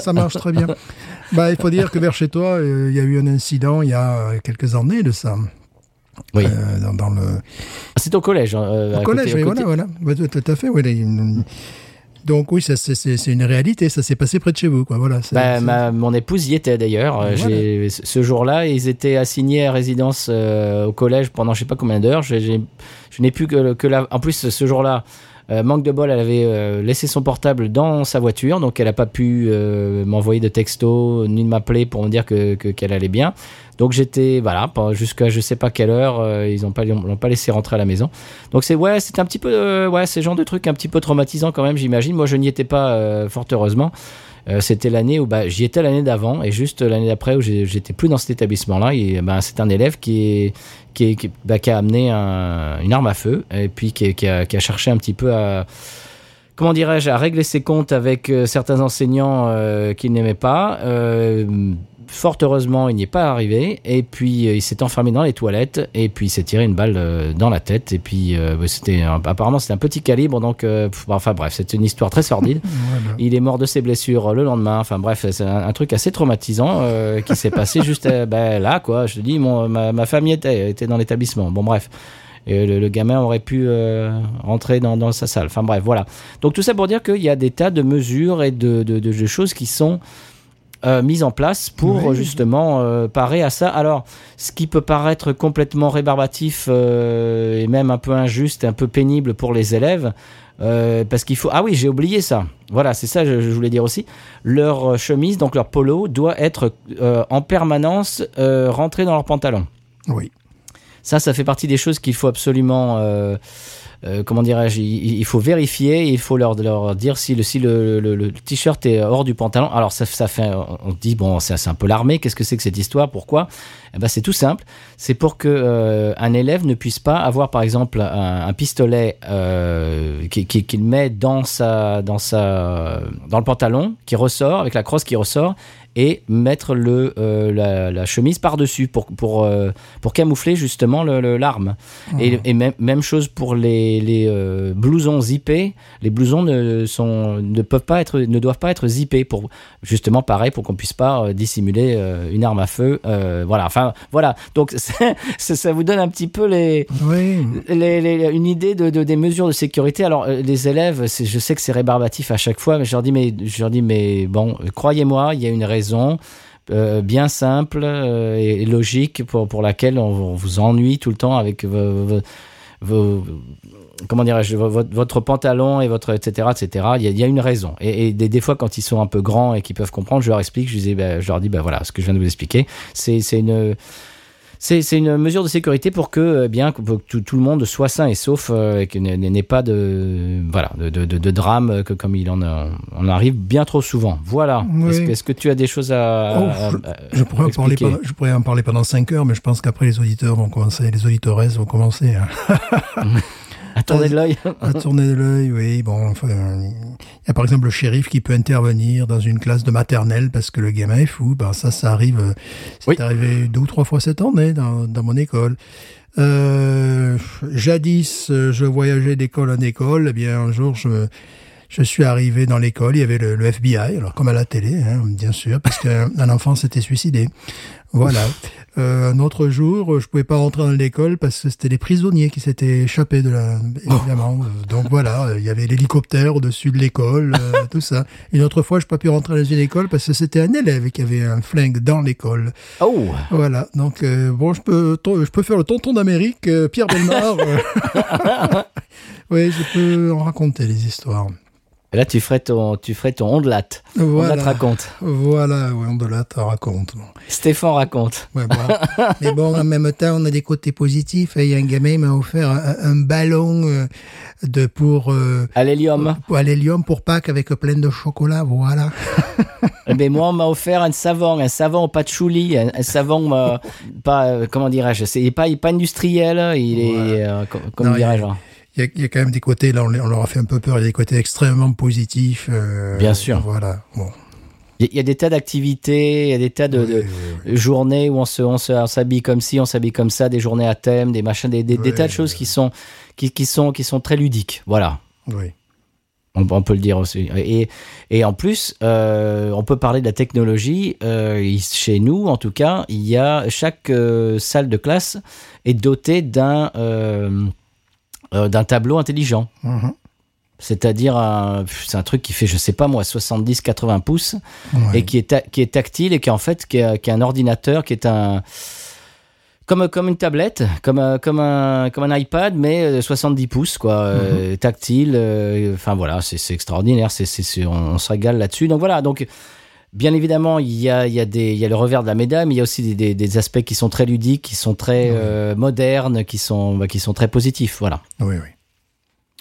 ça marche très bien. *laughs* Bah, il faut dire que vers chez toi, euh, il y a eu un incident il y a quelques années de ça. Oui, Euh, dans, dans le, c'est au collège. hein, euh, au collège, côté- oui, côté- voilà, voilà. Ouais, tout à fait, oui. une- Donc oui, c'est- une réalité. Ça s'est passé près de chez vous, quoi. Voilà. Bah, ma- mon épouse y était d'ailleurs. Euh, Voilà. Ce jour-là, ils étaient assignés à résidence euh, au collège pendant je sais pas combien d'heures. Je n'ai plus que, que la. En plus, ce jour-là, euh, manque de bol, elle avait euh, laissé son portable dans sa voiture, donc elle n'a pas pu euh, m'envoyer de texto ni de m'appeler pour me dire que que- qu'elle allait bien. Donc j'étais voilà jusqu'à je sais pas quelle heure, ils n'ont pas l'ont pas laissé rentrer à la maison. Donc c'est ouais, c'est un petit peu ouais, ce genre de truc un petit peu traumatisant quand même, j'imagine. Moi, je n'y étais pas fort heureusement. C'était l'année où bah, j'y étais l'année d'avant et juste l'année d'après où j'étais plus dans cet établissement-là. Et bah, c'est un élève qui est bah, qui a amené un- une arme à feu et puis qui, a, a cherché un petit peu à comment dirais-je à régler ses comptes avec euh, certains enseignants euh, qu'il n'aimait pas. Fort heureusement, il n'y est pas arrivé. Et puis, euh, il s'est enfermé dans les toilettes. Et puis, il s'est tiré une balle euh, dans la tête. Et puis, euh, bah, c'était apparemment, c'était un petit calibre. Donc, euh, pff, enfin bref, c'était une histoire très sordide. *laughs* Voilà. Il est mort de ses blessures le lendemain. Enfin bref, c'est un, un truc assez traumatisant euh, qui s'est passé *laughs* juste ben, là, quoi. Je te dis, mon, ma, ma famille était, était dans l'établissement. Bon, bref. Et le, le gamin aurait pu euh, rentrer dans, dans sa salle. Enfin bref, voilà. Donc tout ça pour dire qu'il y a des tas de mesures et de, de, de- de choses qui sont euh, mises en place pour Oui. justement euh, parer à ça. Alors, ce qui peut paraître complètement rébarbatif euh, et même un peu injuste, un peu pénible pour les élèves, parce qu'il faut. Ah oui, j'ai oublié ça. Voilà, c'est ça je, je voulais dire aussi. Leur chemise, donc leur polo, doit être en permanence euh, rentré dans leur pantalon. Oui. Ça, ça fait partie des choses qu'il faut absolument, euh, comment dirais-je, il, faut vérifier, il faut leur, dire si le, t-shirt est hors du pantalon. Alors ça, ça fait, on dit bon, c'est un peu l'armée. Qu'est-ce que c'est que cette histoire Pourquoi? Eh ben, c'est tout simple. C'est pour que euh, un élève ne puisse pas avoir, par exemple, un, pistolet euh, qui- qui- qu'il met dans le pantalon, qui ressort avec la crosse qui ressort et mettre le, euh, la, la chemise par-dessus pour, pour, euh, pour camoufler justement le- le- l'arme. Et, et même, même chose pour les, les euh, blousons zippés. Les blousons ne, sont, ne, peuvent pas être, ne doivent pas être zippés pour justement pareil pour qu'on puisse pas dissimuler une arme à feu. Voilà. Enfin voilà. Donc *laughs* ça vous donne un petit peu les, Oui. les- les- une idée de, de- des mesures de sécurité. Alors, les élèves, je sais que c'est rébarbatif à chaque fois, mais je leur dis, mais, je leur dis, mais bon, croyez-moi, il y a une raison euh, bien simple euh, et, logique pour, pour laquelle on, vous ennuie tout le temps avec comment dirais-je, vo- votre, pantalon et votre etc etc. Il y a, une raison. Et, des, des fois, quand ils sont un peu grands et qu'ils peuvent comprendre, je leur explique, je, disais, ben, je leur dis, ben voilà, ce que je viens de vous expliquer, c'est une C'est c'est une mesure de sécurité pour que eh bien que tout, tout le monde soit sain et sauf euh, et qu'il n'ait pas de voilà de, de, de, de drame euh, que comme il en a, on arrive bien trop souvent. Voilà. Oui. Est-ce que, tu as des choses à, Oh, à- je, à- je pourrais en parler pendant, je pourrais en parler pendant 5 heures, mais je pense qu'après les auditeurs vont commencer, les auditeuresses vont commencer à, *laughs* *laughs* à tourner de l'œil à tourner de l'œil. Oui, bon, enfin, il y a par exemple le shérif qui peut intervenir dans une classe de maternelle parce que le gamin est fou. Ben ça, ça arrive. euh, C'est Oui. arrivé deux ou trois fois cette année dans, dans mon école. Euh, jadis, euh, je voyageais d'école en école. Eh bien, un jour, je je suis arrivé dans l'école, il y avait le, le FBI, alors comme à la télé, hein, bien sûr, parce qu'un *laughs* un enfant s'était suicidé. Voilà. Euh, un autre jour, je pouvais pas rentrer dans l'école parce que c'était des prisonniers qui s'étaient échappés de la, évidemment. Euh, Donc voilà, euh, il y avait l'hélicoptère au-dessus de l'école, euh, *laughs* tout ça. Une autre fois, je pas pu rentrer dans une école parce que c'était un élève qui avait un flingue dans l'école. Oh Voilà. Donc euh, bon, je peux, je peux faire le tonton d'Amérique, euh, Pierre Belmar. *laughs* oui, je peux en raconter des histoires. Là, tu ferais ton, tu ferais ton ondelate. Voilà. Ondelate raconte. Voilà, ouais, raconte. Stéphane raconte. Ouais. *laughs* Mais bon, en même temps, on a des côtés positifs. Il y a un gamin qui m'a offert un, un ballon euh, de pour, euh, À l'hélium. pour à l'hélium pour Pâques avec plein de chocolat. Voilà. *laughs* Eh ben, moi, on m'a offert un savon, un savon au patchouli, un, un savon euh, pas, euh, comment dirais-je, c'est pas, pas industriel, il est, co- comment dirais-je. Il y, a, il y a quand même des côtés, là, on, leur a fait un peu peur. Il y a des côtés extrêmement positifs. euh, Bien sûr. Voilà. Bon. Il y a- des tas d'activités, il y a des tas de, Oui, de oui, oui. journées où on se, on s'habille comme ci, on s'habille comme ça, des journées à thème, des machins, des, des, tas de choses qui sont, qui, qui sont, qui sont très ludiques. Voilà. Oui. On, on peut le dire aussi. Et, et en plus, euh, on peut parler de la technologie. Euh, chez nous, en tout cas, il y a chaque euh, salle de classe est dotée d'un euh, euh, d'un tableau intelligent. Mhm. C'est-à-dire, c'est un truc qui fait, je sais pas moi, 70-80 pouces Ouais. et qui est, qui est tactile et qui est en fait qui est, qui est un ordinateur qui est un comme comme une tablette, comme un, comme un comme un iPad mais euh, 70 pouces quoi, euh, tactile. euh, Enfin voilà, c'est c'est extraordinaire. C'est- on, on se régale là-dessus. Donc voilà, donc bien évidemment il y a il y a des il y a le revers de la médaille, mais il y a aussi des, des, des aspects qui sont très ludiques, qui sont très euh, modernes, qui sont bah, qui sont très positifs. Voilà. Oui, oui.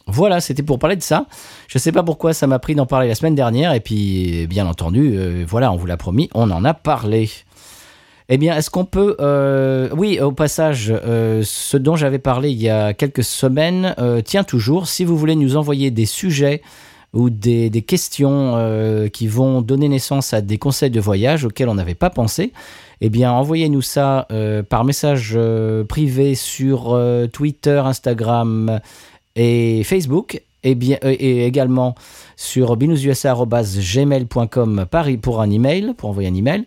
Voilà, c'était pour parler de ça. Je sais pas pourquoi ça m'a pris d'en parler la semaine dernière, et puis bien entendu, euh, voilà, on vous l'a promis, on en a parlé. Eh bien, est-ce qu'on peut... euh, oui, au passage, euh, ce dont j'avais parlé il y a quelques semaines tient toujours. Si vous voulez nous envoyer des sujets ou des, questions euh, qui vont donner naissance à des conseils de voyage auxquels on n'avait pas pensé, eh bien, envoyez-nous ça euh, par message euh, privé sur Twitter, Instagram et Facebook, et, bien, euh, et également sur binoususa.gmail.com par- pour un email, pour envoyer un email.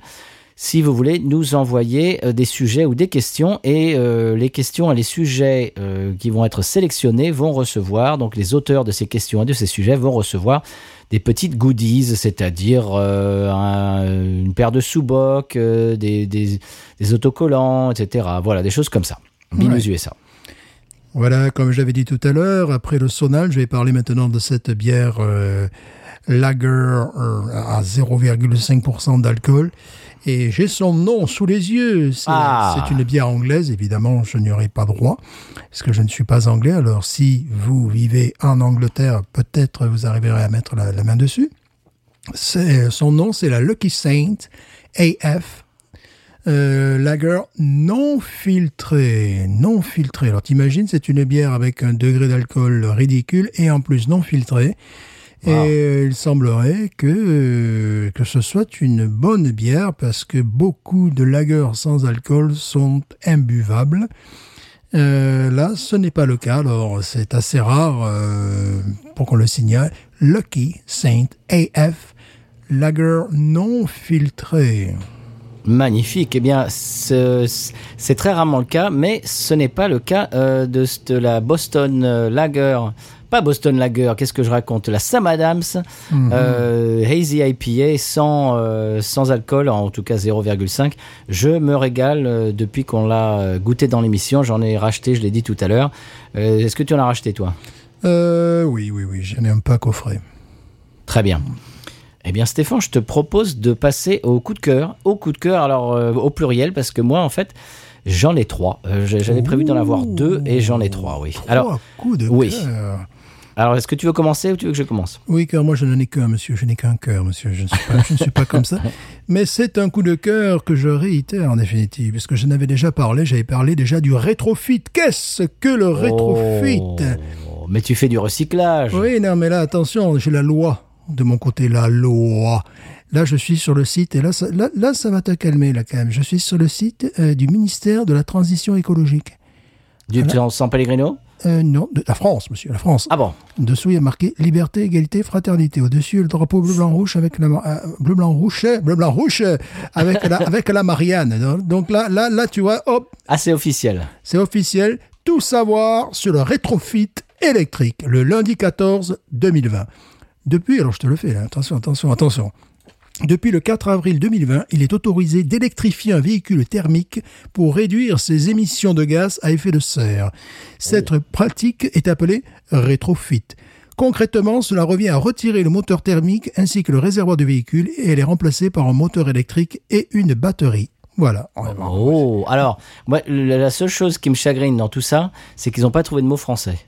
Si vous voulez nous envoyer euh, des sujets ou des questions, et euh, les questions et les sujets euh, qui vont être sélectionnés vont recevoir, donc les auteurs de ces questions et de ces sujets vont recevoir des petites goodies, c'est-à-dire euh, un- une paire de sous-bocs, euh, des, des, des autocollants, etc. Voilà, des choses comme ça. Binous USA. Voilà, comme j'avais dit tout à l'heure, après le sonal, je vais parler maintenant de cette bière euh, lager euh, à 0,5% d'alcool. Et j'ai son nom sous les yeux. C'est Ah. une bière anglaise, évidemment, je n'y aurai pas droit, parce que je ne suis pas anglais. Alors, si vous vivez en Angleterre, peut-être vous arriverez à mettre la, la main dessus. Son nom, c'est la Lucky Saint AF. Euh, lager non filtré, non filtré. Alors t'imagines, c'est une bière avec un degré d'alcool ridicule et en plus non filtré. Wow. Et euh, il semblerait que euh, que ce soit une bonne bière parce que beaucoup de lagers sans alcool sont imbuvables. Euh, là, ce n'est pas le cas. Alors, c'est assez rare euh, pour qu'on le signale. Lucky Saint AF Lager non filtré. Magnifique. Eh bien, ce- c'est très rarement le cas, mais ce n'est pas le cas euh, de, de la Boston Lager. Pas Boston Lager, qu'est-ce que je raconte? La Sam Adams, euh, Hazy IPA sans, euh, sans alcool, en tout cas 0,5. Je me régale euh, depuis qu'on l'a goûté dans l'émission. J'en ai racheté, je l'ai dit tout à l'heure. Est-ce que tu en as racheté, toi? Oui, oui, oui, j'en ai un pack au frais. Très bien. Eh bien, Stéphane, je te propose de passer au coup de cœur. Au coup de cœur, alors euh, au pluriel, parce que moi, en fait, J'en ai trois. Euh, J'avais prévu d'en avoir deux et j'en ai trois, oui. Trois Alors, coups de oui. cœur. Alors est-ce que tu veux commencer ou tu veux que je commence? Oui, car moi je n'en ai qu'un, monsieur. Je n'ai qu'un cœur, monsieur. Je ne suis pas, je ne suis pas comme ça. *laughs* Mais c'est un coup de cœur que je réitère en définitive, parce que je n'avais déjà parlé. J'avais parlé déjà du rétrofit. Qu'est-ce que le rétrofit? Oh, Mais tu fais du recyclage. Oui, non, mais là, attention, j'ai la loi de mon côté, la loi. Là, je suis sur le site, et là, ça, là, là, ça va te calmer, là, quand même. Je suis sur le site euh, du ministère de la Transition écologique. Du San Pellegrino? Euh, non, de la France, monsieur, la France. Ah bon Dessous, il y a marqué liberté, égalité, fraternité. Au-dessus, le drapeau bleu, blanc, rouge avec la, euh, bleu, blanc, rouge, bleu, blanc, rouge euh, avec la, avec la Marianne. Donc là, là, là, tu vois, hop, Ah, c'est officiel. c'est officiel. Tout savoir sur le rétrofit électrique, le lundi 14 2020. Depuis, alors je te le fais, là, attention, attention, attention. Depuis le 4 avril 2020, il est autorisé d'électrifier un véhicule thermique pour réduire ses émissions de gaz à effet de serre. Cette pratique est appelée rétrofit. Concrètement, cela revient à retirer le moteur thermique ainsi que le réservoir du véhicule et elle est remplacée par un moteur électrique et une batterie. Voilà. Oh, alors, moi, la la seule chose qui me chagrine dans tout ça, c'est qu'ils n'ont pas trouvé de mot français.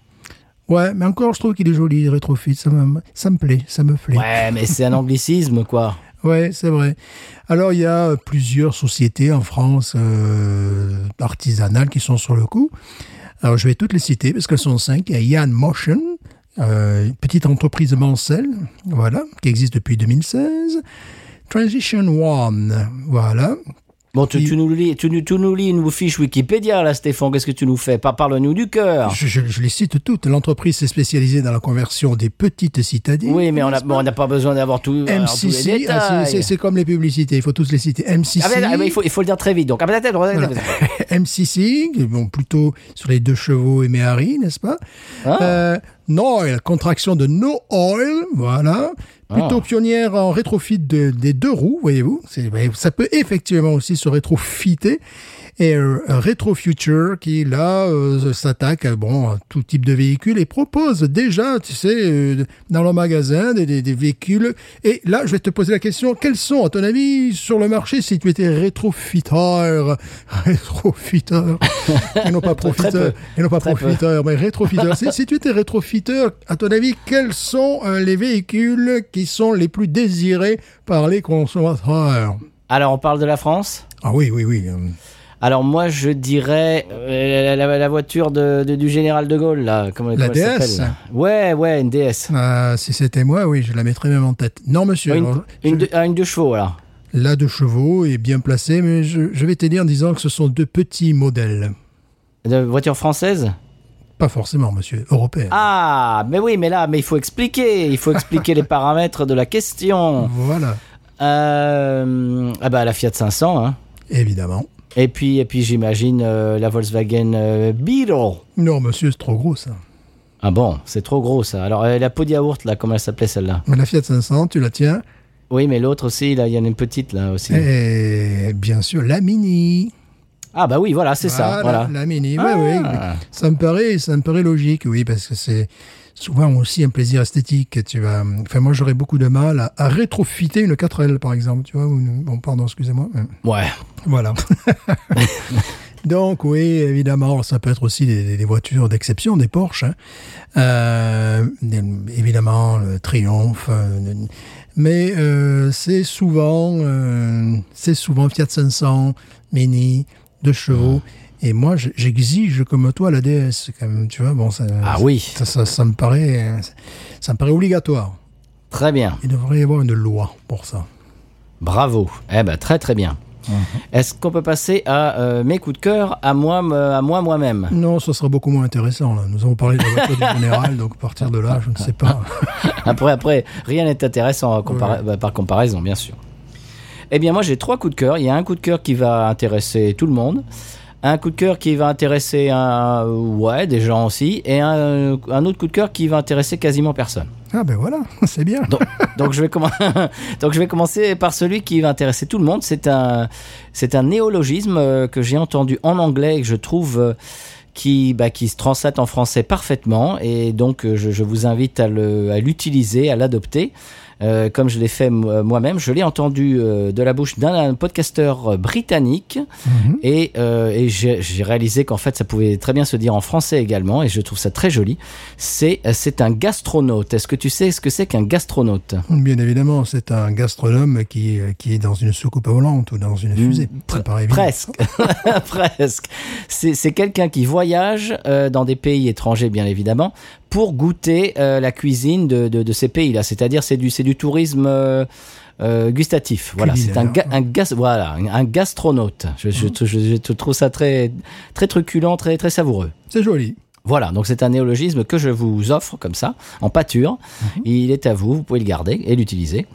Ouais, mais encore, je trouve qu'il est joli, rétrofit. Ça me, ça me plaît, ça me plaît. Ouais, mais c'est un anglicisme, quoi. *laughs* Ouais, c'est vrai. Alors, il y a plusieurs sociétés en France euh, artisanales qui sont sur le coup. Alors, je vais toutes les citer parce qu'elles sont cinq. Il y a Yann Motion, euh, petite entreprise Mancel, voilà, qui existe depuis 2016. Transition One, voilà. Bon, tu, nous lis, tu, tu nous lis une fiche Wikipédia, là, Stéphane. Qu'est-ce que tu nous fais? Parle-nous du cœur. Je, je- je les cite toutes. L'entreprise s'est spécialisée dans la conversion des petites citadines. Oui, mais on n'a n'est-ce pas besoin d'avoir tout, alors, tous les MCC, ah, détails. c'est- comme les publicités, il faut tous les citer. MCC, Ah ben, ah ben, il, faut, il faut le dire très vite. Donc, ah attends, attends. *laughs* MCC, bon, plutôt sur les deux chevaux et Méhari, n'est-ce pas? Ah. euh, Noil, contraction de No Oil, voilà. Plutôt Ah. pionnière en rétrofit de- des deux roues, voyez-vous. Ça peut effectivement aussi se rétrofiter. Et euh, Retro Future qui là euh, s'attaque à bon à tout type de véhicule et propose déjà, tu sais, euh, dans le magasin des, des- des véhicules. Et là, je vais te poser la question quels sont, à ton avis, sur le marché si tu étais rétrofiteur, *laughs* rétrofiteur, *laughs* et non pas profiteur, et non pas Très peu. profiteur, mais rétrofiteur. si, si tu étais rétrofiteur, à ton avis, quels sont euh, les véhicules qui sont les plus désirés par les consommateurs? Alors, on parle de la France? Ah oui, oui, oui. Alors, moi, je dirais euh, la, la- la voiture de, de- du général de Gaulle, là. Comment, La comment DS? s'appelle, Ouais, ouais, une DS. Ah, si c'était moi, oui, je la mettrais même en tête. Non, monsieur. une, alors, une, je- de, ah, une de chevaux, là. La de chevaux est bien placée, mais je, je vais t'aider en disant que ce sont deux petits modèles. De voiture française? Pas forcément, monsieur, européen. Ah, mais oui, mais là, mais il faut expliquer. Il faut expliquer les paramètres de la question. Voilà, Euh, ah bah, la Fiat 500, hein. évidemment. Et puis, et puis j'imagine euh, la Volkswagen euh, Beetle. Non, monsieur, c'est trop gros, ça. Ah bon, c'est trop gros ça. Alors euh, la peau de yaourt là, comment elle s'appelait celle-là? La Fiat 500, tu la tiens? Oui, mais l'autre aussi, là, il y en a une petite là aussi. Et bien sûr, la Mini. Ah bah oui, voilà, c'est ça. Voilà. La Mini, Ah. oui, oui. Ça me paraît, ça me paraît logique, oui, parce que c'est souvent aussi un plaisir esthétique. Tu vas, enfin, moi, j'aurais beaucoup de mal à, à rétrofiter une 4L, par exemple, tu vois. ou une- bon, pardon, excusez-moi. mais- Ouais. Voilà. *laughs* Donc oui, évidemment, ça peut être aussi des, voitures d'exception, des Porsche. hein. Euh, évidemment, le Triumph. euh, mais euh, c'est souvent, c'est souvent Fiat 500, Mini, deux chevaux. Et moi, je- j'exige comme toi la DS, quand même. Tu vois, bon, ça, Ah oui, ça, ça, ça me paraît, ça me paraît obligatoire. très bien. Il devrait y avoir une loi pour ça. Bravo. Eh ben très très bien. Est-ce qu'on peut passer à euh, mes coups de cœur à moi, à moi moi-même? Non, ce sera beaucoup moins intéressant. Là. Nous avons parlé de la voiture du général, donc partir de là, je ne sais pas. *laughs* Après, après, rien n'est intéressant bah, par comparaison, bien sûr. Eh bien, moi, j'ai trois coups de cœur. Il y a un coup de cœur qui va intéresser tout le monde, un coup de cœur qui va intéresser un, ouais, des gens aussi, et un, un autre coup de cœur qui va intéresser quasiment personne. Ah ben voilà, *laughs* c'est bien. Donc, donc, je vais *laughs* donc, je vais commencer par celui qui va intéresser tout le monde. C'est un, c'est un néologisme euh, que j'ai entendu en anglais et que je trouve euh, qui, bah, qui se translate en français parfaitement. Et donc, euh, je, je vous invite à le- à l'utiliser, à l'adopter. Euh, comme je l'ai fait mo- moi-même. Je l'ai entendu euh, de la bouche d'un podcasteur euh, britannique Mhm. et, euh, et j'ai réalisé qu'en fait ça pouvait très bien se dire en français également et je trouve ça très joli. C'est euh, c'est un gastronaute. Est-ce que tu sais ce que c'est qu'un gastronaute? Bien évidemment, c'est un gastronome qui, qui est dans une soucoupe volante ou dans une fusée. Ça paraît évident. Presque, *laughs* presque. C'est c'est quelqu'un qui voyage euh, dans des pays étrangers, bien évidemment, pour goûter euh, la cuisine de, de, de ces pays-là. C'est-à-dire, c'est du, c'est du tourisme euh, euh, gustatif. Voilà, c'est un, ga- un, gas, voilà, un, gastronaute. Je, je, je, je te trouve ça très, très truculent, très, très savoureux. C'est joli. Voilà, donc c'est un néologisme que je vous offre comme ça, en pâture. Il est à vous, vous pouvez le garder et l'utiliser.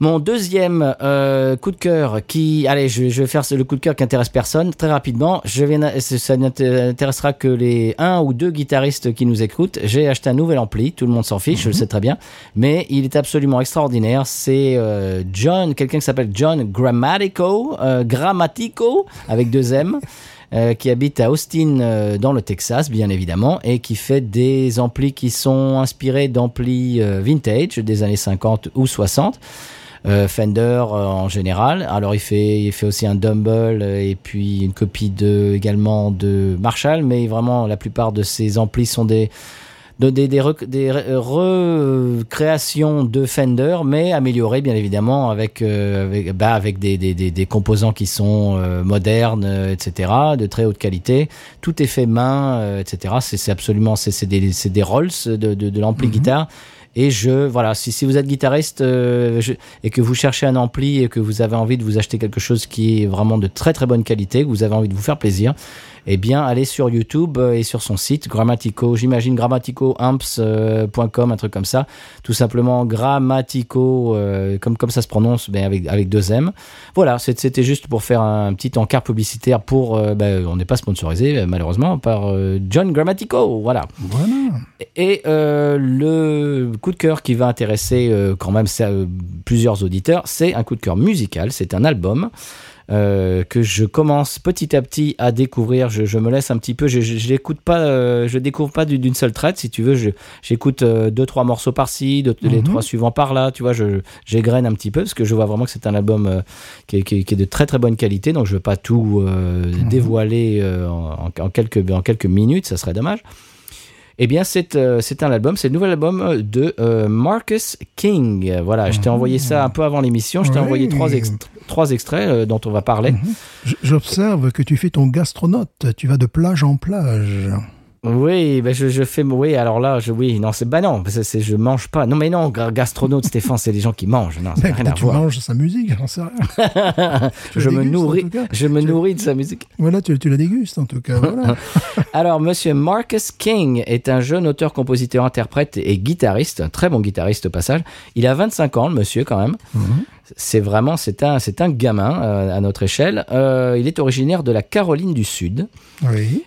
Mon deuxième euh, coup de cœur qui... Allez, je, je vais faire le coup de cœur qui intéresse personne. Très rapidement, je vais, ça n'intéressera que les un ou deux guitaristes qui nous écoutent. J'ai acheté un nouvel ampli, tout le monde s'en fiche, je le sais très bien. Mais il est absolument extraordinaire. C'est euh, John, quelqu'un qui s'appelle John Grammatico, euh, Grammatico, avec deux M. *laughs* euh, qui habite à Austin euh, dans le Texas, bien évidemment, et qui fait des amplis qui sont inspirés d'amplis euh, vintage des années 50 ou 60. Euh, Fender euh, en général. Alors il fait, il fait aussi un Dumble euh, et puis une copie de également de Marshall, mais vraiment la plupart de ses amplis sont des de- des, des, rec- des re- recréations de Fender, mais améliorées bien évidemment avec euh, avec, bah, avec des, des, des, des composants qui sont euh, modernes, euh, etc., de très haute qualité. Tout est fait main, euh, etc. C'est c'est absolument c'est c'est des c'est des Rolls de de, de l'ampli guitare. Et je, voilà, si, vous êtes guitariste euh, et que vous cherchez un ampli et que vous avez envie de vous acheter quelque chose qui est vraiment de très très bonne qualité, que vous avez envie de vous faire plaisir, eh bien, allez sur YouTube euh, et sur son site, Grammatico, j'imagine grammaticoamps.com, un truc comme ça. Tout simplement Grammatico, euh, comme, comme ça se prononce, ben, avec, avec deux M. Voilà, c'était juste pour faire un petit encart publicitaire pour, euh, ben, on n'est pas sponsorisé, euh, malheureusement, par euh, John Grammatico, voilà. Voilà. Et euh, le coup de cœur qui va intéresser euh, quand même ça, euh, plusieurs auditeurs, c'est un coup de cœur musical, c'est un album. Euh, que je commence petit à petit à découvrir. Je, je me laisse un petit peu. Je, je, je l'écoute pas. euh, je découvre pas du- d'une seule traite. Si tu veux, j'écoute euh, deux trois morceaux par-ci, les Mhm. trois suivants par-là. Tu vois, je j'égrène un petit peu parce que je vois vraiment que c'est un album euh, qui, est, qui est- qui est de très très bonne qualité. Donc je veux pas tout euh, dévoiler en, en quelques en quelques minutes. Ça serait dommage. Eh bien, c'est euh, c'est un album, c'est le nouvel album de euh, Marcus King. Euh, Voilà, je t'ai envoyé ça un peu avant l'émission. Je t'ai Oui. envoyé trois, trois extraits euh, dont on va parler. J- J'observe que tu fais ton gastronaute. Tu vas de plage en plage. Oui, ben je, je fais. Oui, alors là, je, oui, non, c'est. Bah non, c'est, c'est- je mange pas. Non, mais non, gastronaute, Stéphane, c'est des gens qui mangent. Non, ça rien à tu voir. manges sa musique, j'en sais rien. *laughs* Je me dégustes, nourris, je me Tu- nourris de sa musique. Voilà, tu, tu la dégustes en tout cas. Voilà. *laughs* Alors, monsieur Marcus King est un jeune auteur, compositeur, interprète et guitariste, un très bon guitariste au passage. Il a 25 ans, le monsieur, quand même. Mhm. C'est vraiment, c'est un, c'est un gamin euh, à notre échelle. Euh, il est originaire de la Caroline du Sud. Oui.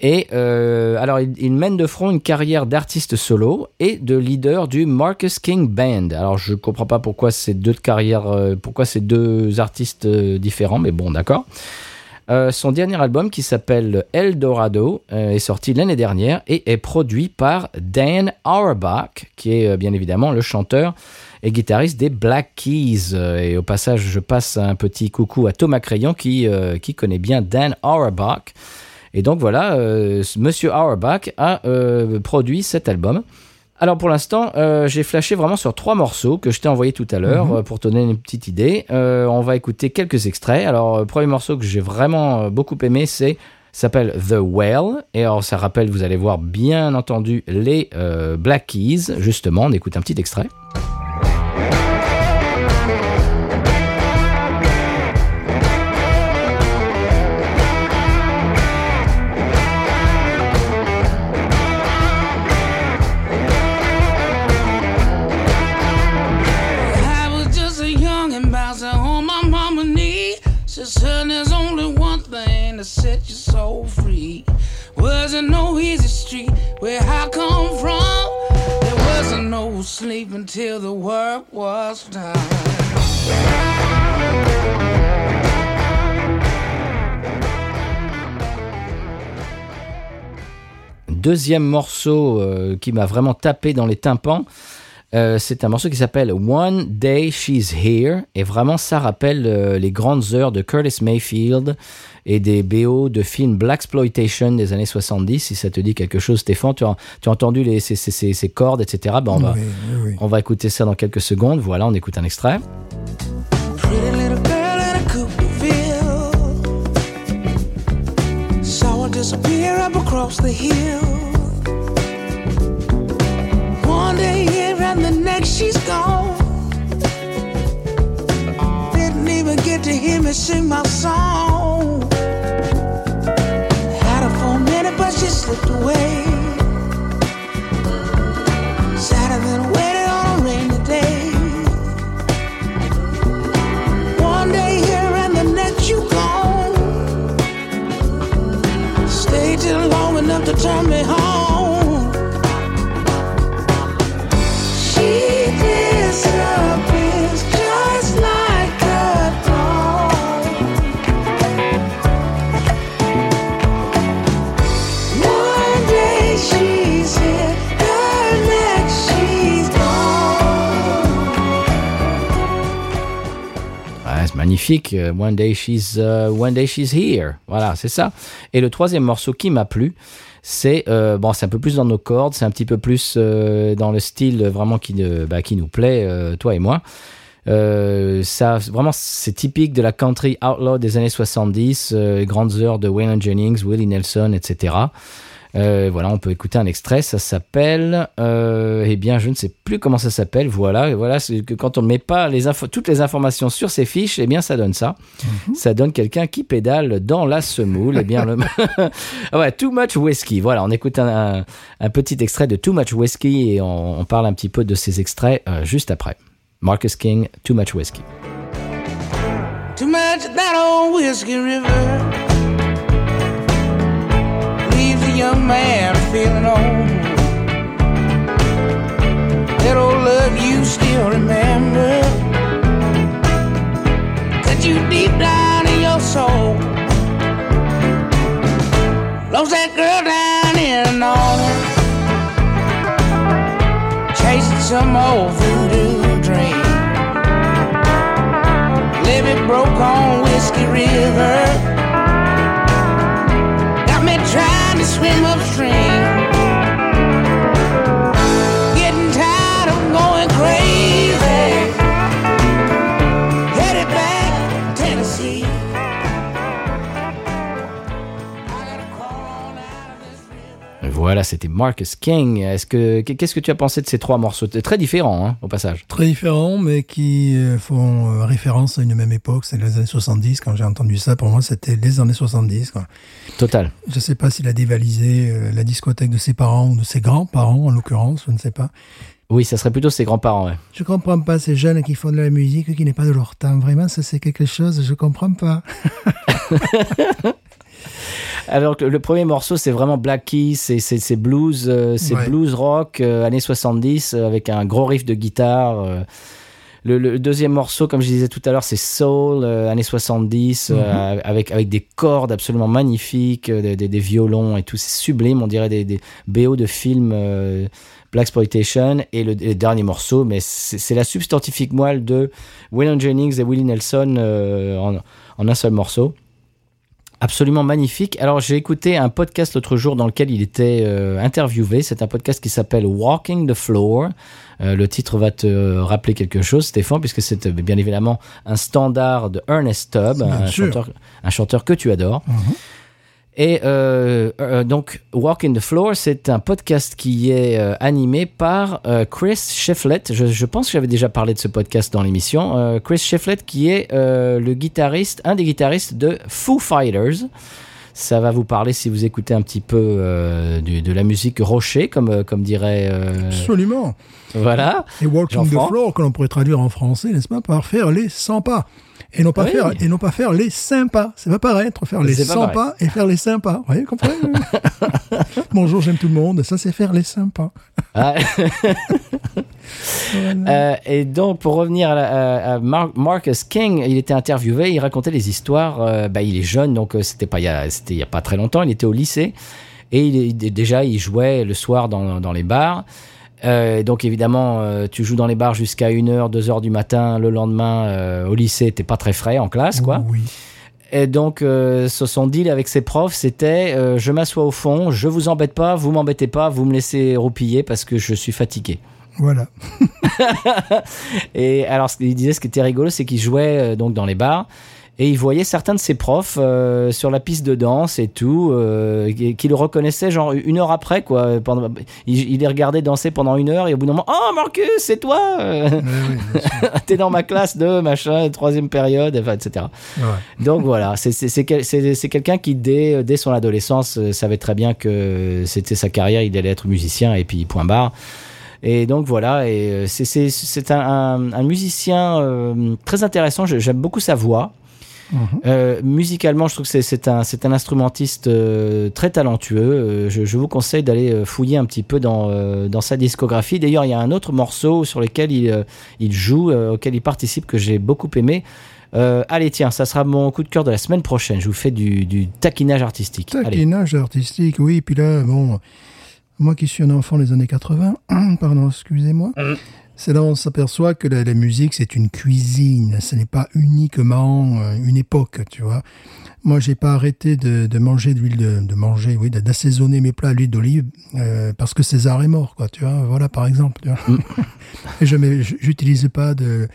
Et euh, alors, il, mène de front une carrière d'artiste solo et de leader du Marcus King Band. Alors, je comprends pas pourquoi ces deux carrières, euh, pourquoi ces deux artistes euh, différents, mais bon, d'accord. Son dernier album, qui s'appelle El Dorado, est sorti l'année dernière et est produit par Dan Auerbach, qui est bien évidemment le chanteur et guitariste des Black Keys. Et au passage, je passe un petit coucou à Thomas Crayon qui, qui connaît bien Dan Auerbach. Et donc voilà, euh, Monsieur Auerbach a euh, produit cet album. Alors pour l'instant, euh, j'ai flashé vraiment sur trois morceaux que je t'ai envoyé tout à l'heure Mhm. euh, pour te donner une petite idée. Euh, on va écouter quelques extraits. Alors le premier morceau que j'ai vraiment beaucoup aimé, c'est s'appelle The Whale. Et alors ça rappelle, vous allez voir bien entendu les Black Keys. Justement, on écoute un petit extrait. Until the work was done. Deuxième morceau euh, qui m'a vraiment tapé dans les tympans. Euh, c'est un morceau qui s'appelle One Day She's Here. Et vraiment, ça rappelle euh, les grandes heures de Curtis Mayfield et des BO de films Black Exploitation des années 70. Si ça te dit quelque chose, Stéphane, tu as, tu as entendu les, ces, ces- ces- ces cordes, etc. Ben, on, va, Oui, oui, oui. on va écouter ça dans quelques secondes. Voilà, on écoute un extrait. Pretty little girl in a Cooperville. Saw her disappear up across the hill. Hear me sing my song. Had her for a minute, but she slipped away. Sat and then waited on a rainy day. One day here and the next you gone. Stayed till long enough to turn me home. Magnifique. Euh, One day she's, euh, one day she's here. Voilà, c'est ça. Et le troisième morceau qui m'a plu, c'est euh, bon, c'est un peu plus dans nos cordes, c'est un petit peu plus dans le style vraiment qui, bah, qui nous plaît, toi et moi. Ça, vraiment, c'est typique de la country outlaw des années 70, euh, grandes heures de Waylon Jennings, Willie Nelson, etc. Euh, voilà, on peut écouter un extrait. Ça s'appelle, euh, eh bien, je ne sais plus comment ça s'appelle. Voilà, et voilà, c'est que quand on ne met pas les toutes les informations sur ces fiches, eh bien, ça donne ça. Ça donne quelqu'un qui pédale dans la semoule. eh bien, le... *laughs* *laughs* Ouais, Too Much Whiskey. Voilà, on écoute un, un- un petit extrait de Too Much Whiskey et on, on parle un petit peu de ces extraits euh, juste après. Marcus King, Too Much Whiskey. Too much that old whiskey river young man feeling old. That old love you still remember. Cut you deep down in your soul. Lost that girl down in New Orleans. Chasing some old voodoo dream. Levee broke on Whiskey River. swim upstream. Voilà, c'était Marcus King. Est-ce que qu'est-ce que tu as pensé de ces trois morceaux? Très différents, hein, au passage. Très différents, mais qui euh, font euh, référence à une même époque, c'est les années 70. Quand j'ai entendu ça, pour moi, c'était les années 70. Quoi. Total. Je ne sais pas s'il a dévalisé euh, la discothèque de ses parents ou de ses grands-parents, en l'occurrence, je ne sais pas. Oui, ça serait plutôt ses grands-parents. ouais. Je comprends pas ces jeunes qui font de la musique qui n'est pas de leur temps. Vraiment, ça c'est quelque chose, je comprends pas. *laughs* Alors que le premier morceau, c'est vraiment Black Keys, c'est blues, euh, c'est Ouais. blues rock euh, années 70 euh, avec un gros riff de guitare. euh. Le, le deuxième morceau, comme je disais tout à l'heure, c'est soul années 70 euh, avec avec des cordes absolument magnifiques, des, des- des violons et tout, c'est sublime. On dirait des, des BO de films Black Exploitation et le, dernier morceau, mais c'est c'est la substantifique moelle de Waylon Jennings et Willie Nelson euh, en, en un seul morceau. Absolument magnifique. Alors j'ai écouté un podcast l'autre jour dans lequel il était euh, interviewé. C'est un podcast qui s'appelle Walking the Floor. Euh, le titre va te rappeler quelque chose, Stéphane, puisque c'est euh, bien évidemment un standard de Ernest Tubb, un chanteur, un chanteur que tu adores. Et euh, euh, donc, Walking the Floor, c'est un podcast qui est euh, animé par Chris Shefflett. Je, je pense que j'avais déjà parlé de ce podcast dans l'émission. Chris Shefflett, qui est le guitariste, un des guitaristes de Foo Fighters. Ça va vous parler si vous écoutez un petit peu du- de la musique rocher, comme, comme dirait. Absolument. voilà. Et Walking the Jean-Franc Floor, que l'on pourrait traduire en français, n'est-ce pas, par faire les 100 pas. Et non pas, Oui. faire, et non pas faire les 5 pas. C'est pas pareil entre faire les C'est pas 100 pareil. pas et faire les 5 pas. Vous voyez, comprenez? *laughs* Bonjour, j'aime tout le monde. Ça, c'est faire les 5 pas. Ah. *laughs* Euh, et donc, pour revenir à, la- à- à Mar- Marcus King, il était interviewé, il racontait les histoires. euh, bah, il est jeune, donc euh, c'était pas il y a, c'était il y a pas très longtemps. Il était au lycée et il, déjà il jouait le soir dans, dans les bars. Euh, donc évidemment, euh, tu joues dans les bars jusqu'à 1h, 2h du matin. Le lendemain, euh, au lycée, t'es pas très frais en classe, quoi. Oui. Et donc, ce- son deal avec ses profs, c'était je m'assois au fond, je vous embête pas, vous m'embêtez pas, vous me laissez roupiller parce que je suis fatigué. Voilà. *laughs* Et alors, ce qu'il disait, ce qui était rigolo, c'est qu'il jouait donc dans les bars. Et il voyait certains de ses profs euh, sur la piste de danse et tout, euh, qui, qui le reconnaissaient genre une heure après quoi. Pendant, il, il les regardait danser pendant une heure et au bout d'un moment, oh Marcus, c'est toi, Euh, oui, *laughs* t'es dans ma classe de machin, troisième période, enfin, etc. Ouais. Donc voilà, c'est- c'est c'est quel- c'est- c'est quelqu'un qui dès, dès son adolescence euh, savait très bien que c'était sa carrière, il allait être musicien et puis point barre. Et donc voilà, et euh, c'est- un, un- un musicien euh, très intéressant. J'aime beaucoup sa voix. Euh, musicalement, je trouve que c'est- un, instrumentiste euh, très talentueux. Euh, je, je vous conseille d'aller fouiller un petit peu dans, euh, dans sa discographie. D'ailleurs, il y a un autre morceau sur lequel il, euh, il joue, euh, auquel il participe, que j'ai beaucoup aimé. Euh, allez, tiens, ça sera mon coup de cœur de la semaine prochaine. Je vous fais du, du taquinage artistique. Allez. Taquinage artistique, oui. Puis là, bon, moi qui suis un enfant des années 80, *clears throat* pardon, excusez-moi, c'est là où on s'aperçoit que la, la musique, c'est une cuisine. Ce n'est pas uniquement euh, une époque, tu vois. Moi, j'ai pas arrêté de, de manger de l'huile de, de manger, oui, d'assaisonner mes plats à l'huile d'olive euh, parce que César est mort, quoi. Tu vois, voilà, par exemple. Tu vois. *laughs* Et je j'utilise pas de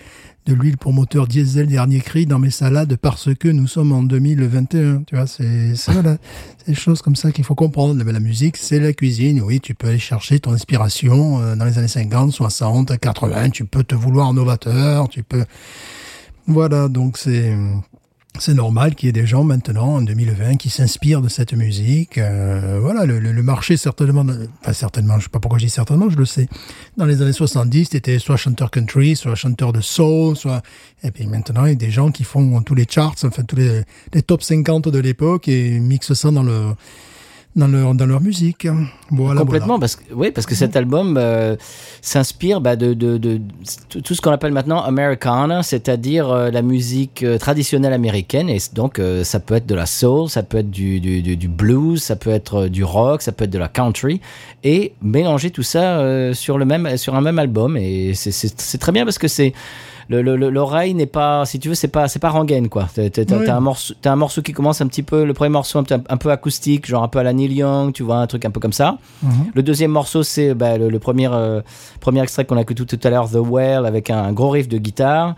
de l'huile pour moteur diesel dernier cri dans mes salades parce que nous sommes en 2021. Tu vois, c'est voilà, *laughs* c'est des choses comme ça qu'il faut comprendre. Mais la musique, c'est la cuisine. Oui, tu peux aller chercher ton inspiration euh, dans les années 50, 60, 80. Tu peux te vouloir novateur. Tu peux voilà, donc c'est c'est normal qu'il y ait des gens maintenant en 2020 qui s'inspirent de cette musique. Euh, voilà, le, le- marché certainement, enfin certainement, je sais pas pourquoi je dis certainement, je le sais. Dans les années 70, c'était soit chanteur country, soit chanteur de soul, soit et puis maintenant il y a des gens qui font tous les charts, enfin tous les, les top 50 de l'époque et mixent ça dans le dans leur dans leur musique. Voilà, Complètement, parce que oui, parce que cet album euh, s'inspire bah, de, de, de tout tout ce qu'on appelle maintenant Americana, c'est-à-dire euh, la musique euh, traditionnelle américaine. Et donc, ça peut être de la soul, ça peut être du, du, du, du blues, ça peut être du rock, ça peut être de la country, et mélanger tout ça sur le même sur un même album. Et c'est- très bien parce que c'est l'oreille n'est pas, si tu veux, c'est pas, c'est pas rengaine quoi. T'as t'as- t'as Oui. un morceau, t'as un morceau qui commence un petit peu, le premier morceau un, peu- un peu acoustique, genre un peu à la Neil Young, tu vois, un truc un peu comme ça. Le deuxième morceau, c'est bah, le, le premier, euh, premier extrait qu'on a écouté tout à l'heure, The Well, avec un, un gros riff de guitare.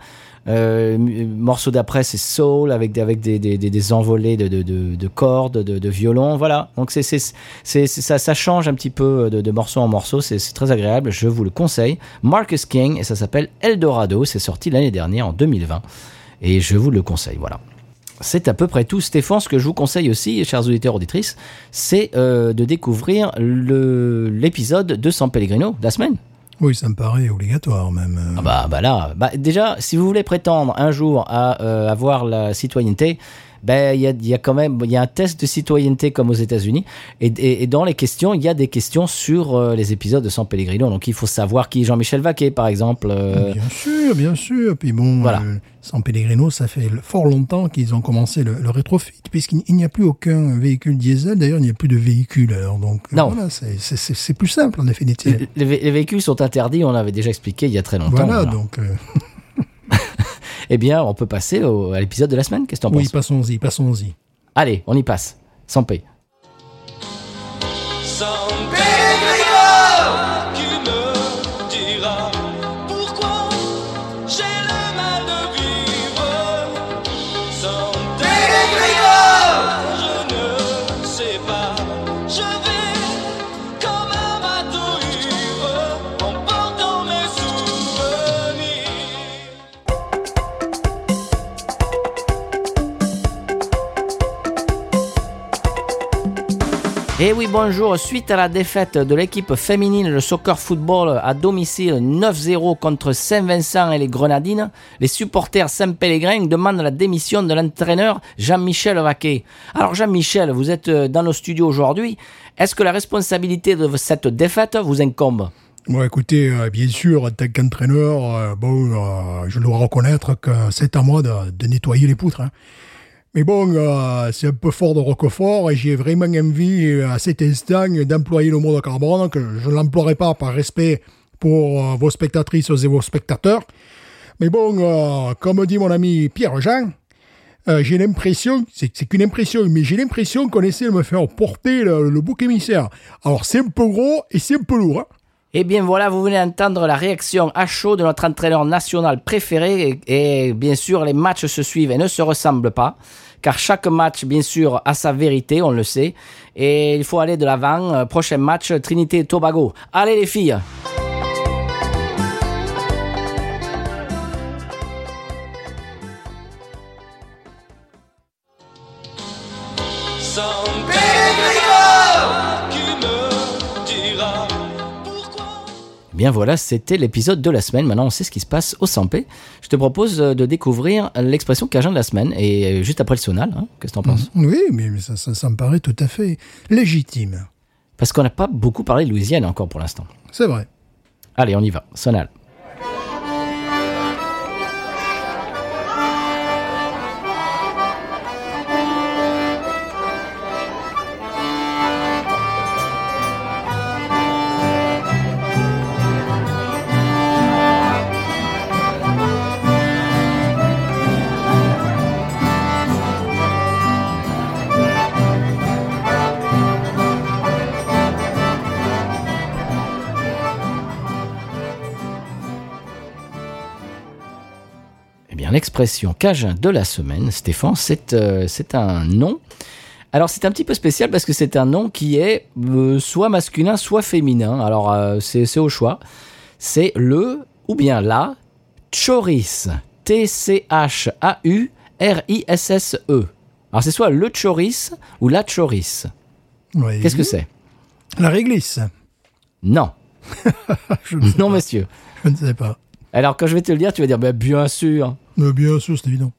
Euh, morceau d'après, c'est Soul, avec, des- avec des, des, des, des envolées de, de, de, de cordes, de, de violon. Voilà. Donc c'est, c'est, c'est, ça, ça change un petit peu de, de morceau en morceau. C'est, c'est très agréable. Je vous le conseille. Marcus King, et ça s'appelle Eldorado. C'est sorti l'année dernière, en 2020. Et je vous le conseille. Voilà. C'est à peu près tout. Stéphane, ce que je vous conseille aussi, chers auditeurs auditrices, c'est euh, de découvrir le, l'épisode de San Pellegrino de la semaine. Oui, ça me paraît obligatoire même. euh. Ah bah, bah là, bah déjà, si vous voulez prétendre un jour à euh, avoir la citoyenneté, ben il y a, il y a quand même il y a un test de citoyenneté comme aux États-Unis et, et, et dans les questions il y a des questions sur euh, les épisodes de San Pellegrino donc il faut savoir qui est Jean-Michel Vaquet par exemple euh, Bien sûr, bien sûr. Puis bon, Voilà. euh, San Pellegrino, ça fait fort longtemps qu'ils ont commencé le, le rétrofit, puisqu'il il n'y a plus aucun véhicule diesel. D'ailleurs, il n'y a plus de véhicule. Alors, donc, Non. voilà, c'est- plus simple en définitive. les, les vé- les véhicules sont interdits on l'avait déjà expliqué il y a très longtemps Voilà, voilà. donc, *laughs* eh bien on peut passer au- à l'épisode de la semaine. Qu'est-ce que t'en oui, penses? passons-y, passons-y. allez on y passe. Sans paye Et Eh oui, bonjour. Suite à la défaite de l'équipe féminine de soccer football à domicile 9-0 contre Saint-Vincent et les Grenadines, les supporters Saint-Pellegrin demandent la démission de l'entraîneur Jean-Michel Vaquet. Alors Jean-Michel, vous êtes euh, dans nos studios aujourd'hui. Est-ce que la responsabilité de cette défaite vous incombe? Bon, écoutez, euh, bien sûr, en tant qu'entraîneur, euh, bon, je dois reconnaître que c'est à moi de, de nettoyer les poutres. hein. Mais bon, euh, c'est un peu fort de Roquefort et j'ai vraiment envie euh, à cet instant d'employer le mot de carbone, que je ne l'emploierai pas par respect pour euh, vos spectatrices et vos spectateurs. Mais bon, euh, comme dit mon ami Pierre-Jean, euh, j'ai l'impression, c'est qu'une impression, mais j'ai l'impression qu'on essaie de me faire porter le, le bouc émissaire. Alors c'est un peu gros et c'est un peu lourd. hein. Eh bien voilà, vous venez d'entendre la réaction à chaud de notre entraîneur national préféré et, et bien sûr les matchs se suivent et ne se ressemblent pas car chaque match bien sûr a sa vérité, on le sait et il faut aller de l'avant. Euh, Prochain match Trinité et Tobago. Allez les filles. Eh Bien voilà, c'était l'épisode de la semaine. Maintenant, on sait ce qui se passe au Sampé. Je te propose euh, de découvrir l'expression cajun de la semaine et euh, juste après le sonal. hein, Qu'est-ce que t'en penses? Oui, mais mais ça, ça, ça me paraît tout à fait légitime. Parce qu'on n'a pas beaucoup parlé de Louisiane encore pour l'instant. C'est vrai. Allez, on y va. Sonal. Cajun de la semaine, Stéphane, c'est euh, c'est un nom. Alors, c'est un petit peu spécial parce que c'est un nom qui est euh, soit masculin, soit féminin. Alors, euh, c'est c'est au choix. C'est le ou bien la choris. T-C-H-A-U-R-I-S-S-E. Alors, c'est soit le choris ou la choris. Oui. Qu'est-ce que c'est? La réglisse. Non. *laughs* Je ne sais Non, pas. monsieur. Je ne sais pas. Alors, quand je vais te le dire, tu vas dire, bah, bien sûr. Mais bien sûr, c'est évident.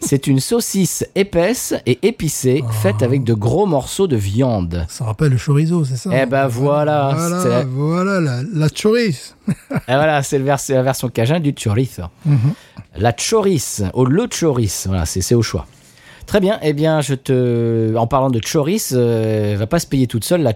C'est une saucisse épaisse et épicée, faite avec de gros morceaux de viande. Ça rappelle le chorizo, c'est ça Eh ben voilà, c'est Voilà, la- voilà la, la chorizo. *laughs* Et voilà, c'est vers- la version cajun du chorizo. Mhm. La chorice, ou le chorice, voilà, c'est au choix. Très bien, eh bien, je te, en parlant de chorice, euh, elle va pas se payer toute seule la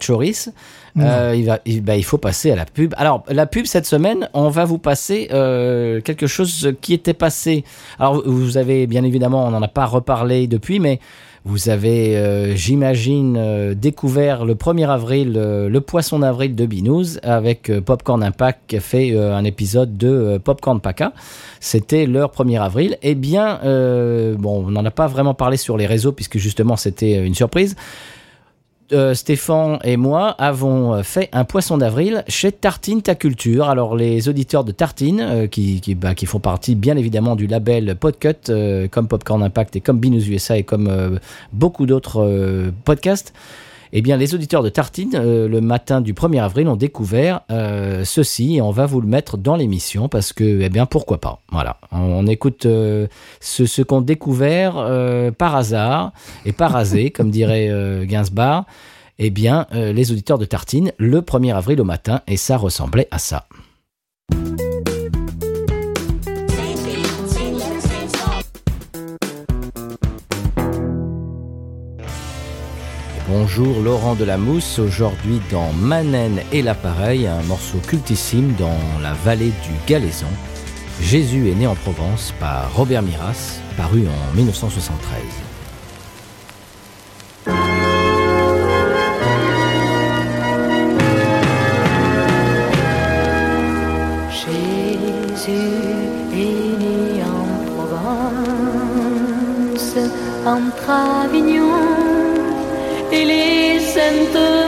Euh, il, va, il, bah, il faut passer à la pub. Alors, la pub cette semaine, on va vous passer euh, quelque chose qui était passé. Alors, vous avez bien évidemment, on n'en a pas reparlé depuis, mais vous avez, euh, j'imagine, découvert le 1er avril le poisson d'avril de Binous avec Popcorn Impact qui a fait un épisode de Popcorn Paca. C'était leur 1er avril. Eh bien, bon, on n'en a pas vraiment parlé sur les réseaux puisque justement c'était une surprise. Euh, Stéphane et moi avons euh, fait un poisson d'avril chez Tartine Ta Culture. Alors les auditeurs de Tartine, euh, bah, qui font partie bien évidemment du label Podcut, comme Popcorn Impact et comme Binous USA et comme beaucoup d'autres podcasts, eh bien les auditeurs de Tartine, euh, le matin du 1er avril, ont découvert euh, ceci et on va vous le mettre dans l'émission parce que, eh bien pourquoi pas. Voilà, on, écoute euh, ce, ce qu'ont découvert par hasard et par hasé, comme dirait Gainsbourg eh bien, les auditeurs de Tartine, le 1er avril au matin, et ça ressemblait à ça. Bonjour Laurent de la Mousse, aujourd'hui dans Manen et l'appareil, un morceau cultissime dans la vallée du Galaison. Jésus est né en Provence par Robert Miras, paru en 1973. Jésus est né en Provence, entre Avignon les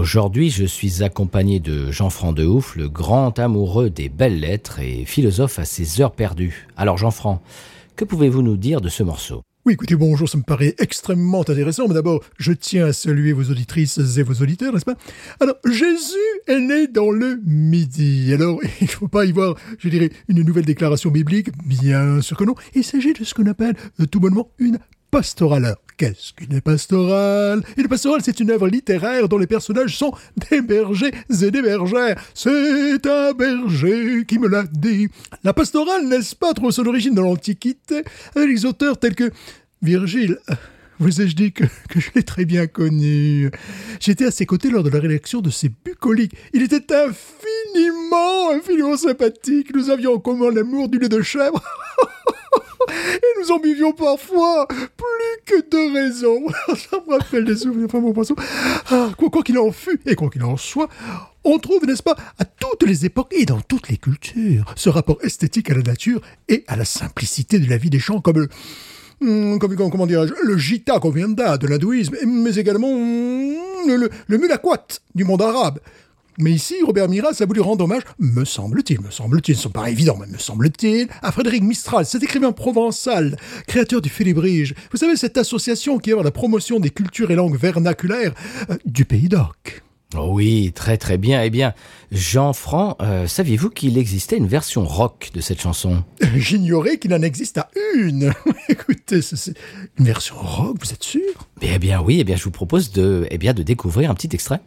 Aujourd'hui, je suis accompagné de Jean-Franc de Ouf, le grand amoureux des belles lettres et philosophe à ses heures perdues. Alors Jean-Franc, que pouvez-vous nous dire de ce morceau? Oui, écoutez, bonjour, ça me paraît extrêmement intéressant, mais d'abord, je tiens à saluer vos auditrices et vos auditeurs, n'est-ce pas? Alors, Jésus est né dans le Midi. Alors, *laughs* il ne faut pas y voir, je dirais, une nouvelle déclaration biblique, bien sûr que non. Il s'agit de ce qu'on appelle, euh, tout bonnement, une pastorale. Qu'est-ce qu'une pastorale? Une pastorale, c'est une œuvre littéraire dont les personnages sont des bergers et des bergères. C'est un berger qui me l'a dit. La pastorale, n'est-ce pas, trouve son origine dans l'Antiquité, avec les auteurs tels que Virgile. Vous ai-je dit que, que je l'ai très bien connu? J'étais à ses côtés lors de la rédaction de ses bucoliques. Il était infiniment, infiniment sympathique. Nous avions en commun l'amour du lait de chèvre. *laughs* Et nous en buvions parfois plus que de raison. *laughs* Ça me rappelle des souvenirs vraiment poisson. Ah, quoi qu'il en fût, et quoi qu'il en soit, on trouve, n'est-ce pas, à toutes les époques et dans toutes les cultures, ce rapport esthétique à la nature et à la simplicité de la vie des champs, comme le, hum, comme, comme- comment dirais-je, le gita qu'on vient de l'hindouisme, mais également hum, le, le, le mulakwat du monde arabe. Mais ici, Robert Miras a voulu rendre hommage, me semble-t-il, me semble-t-il, ce n'est pas évident, mais me semble-t-il, à Frédéric Mistral, cet écrivain provençal, créateur du Félibrige. Vous savez, cette association qui à la promotion des cultures et langues vernaculaires euh, du Pays d'Oc. Oh Oui, très très bien. Eh bien, Jean-Franc, euh, saviez-vous qu'il existait une version rock de cette chanson? Euh, J'ignorais qu'il en existe à une. *laughs* Écoutez, c'est- c'est une version rock, vous êtes sûr? Eh bien oui, eh bien je vous propose de, eh bien, de découvrir un petit extrait.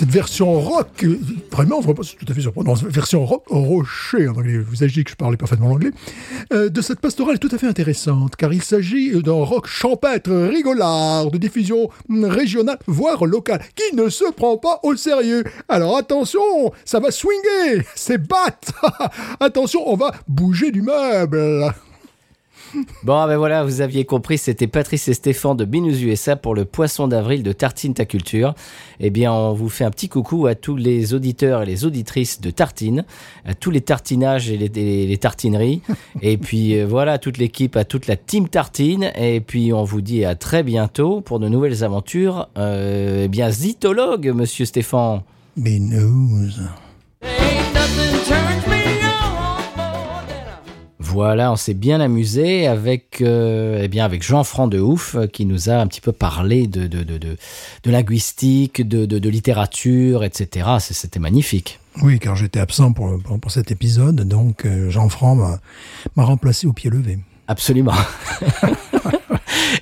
Cette version rock, vraiment, c'est tout à fait surprenant, version rock rocher en anglais, vous avez dit que je parlais parfaitement l'anglais, euh, de cette pastorale est tout à fait intéressante, car il s'agit d'un rock champêtre, rigolard, de diffusion régionale, voire locale, qui ne se prend pas au sérieux. Alors attention, ça va swinger, *laughs* c'est bat *laughs* Attention, on va bouger du meuble Bon, ben voilà, vous aviez compris, c'était Patrice et Stéphane de Binous USA pour le poisson d'avril de Tartine Ta Culture. Eh bien, on vous fait un petit coucou à tous les auditeurs et les auditrices de Tartine, à tous les tartinages et les, les- les tartineries. *laughs* et puis euh, voilà, toute l'équipe, à toute la team Tartine. Et puis, on vous dit à très bientôt pour de nouvelles aventures. Euh, eh bien, zytologue, monsieur Stéphane. Binous. Voilà, on s'est bien amusé avec, euh, eh bien, avec Jean-Franc de Ouf euh, qui nous a un petit peu parlé de, de, de, de, de linguistique, de, de, de littérature, etc. C'était magnifique. Oui, car j'étais absent pour, pour, pour cet épisode, donc euh, Jean-Franc m'a remplacé au pied levé. Absolument. *laughs*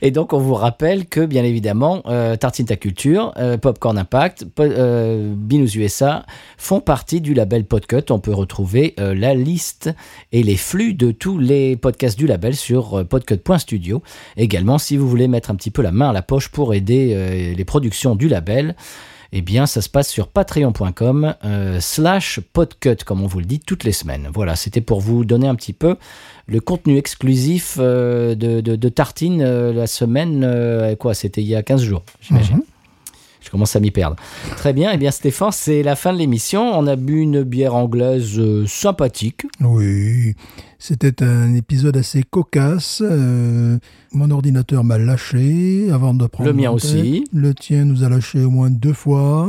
Et donc, on vous rappelle que, bien évidemment, euh, Tartine Ta Culture, euh, Popcorn Impact, euh, Binous USA font partie du label Podcut. On peut retrouver euh, la liste et les flux de tous les podcasts du label sur podcut.studio. Également, si vous voulez mettre un petit peu la main à la poche pour aider les productions du label, eh bien, ça se passe sur patreon.com euh, slash podcut, comme on vous le dit toutes les semaines. Voilà, c'était pour vous donner un petit peu le contenu exclusif euh, de, Tartine euh, la semaine, quoi, c'était il y a 15 jours, j'imagine. Je Je commence à m'y perdre. Très bien. Eh bien, Stéphane, c'est la fin de l'émission. On a bu une bière anglaise euh, sympathique. Oui, c'était un épisode assez cocasse. Euh, mon ordinateur m'a lâché avant de prendre Le mien aussi. Le tien nous a lâché au moins deux fois.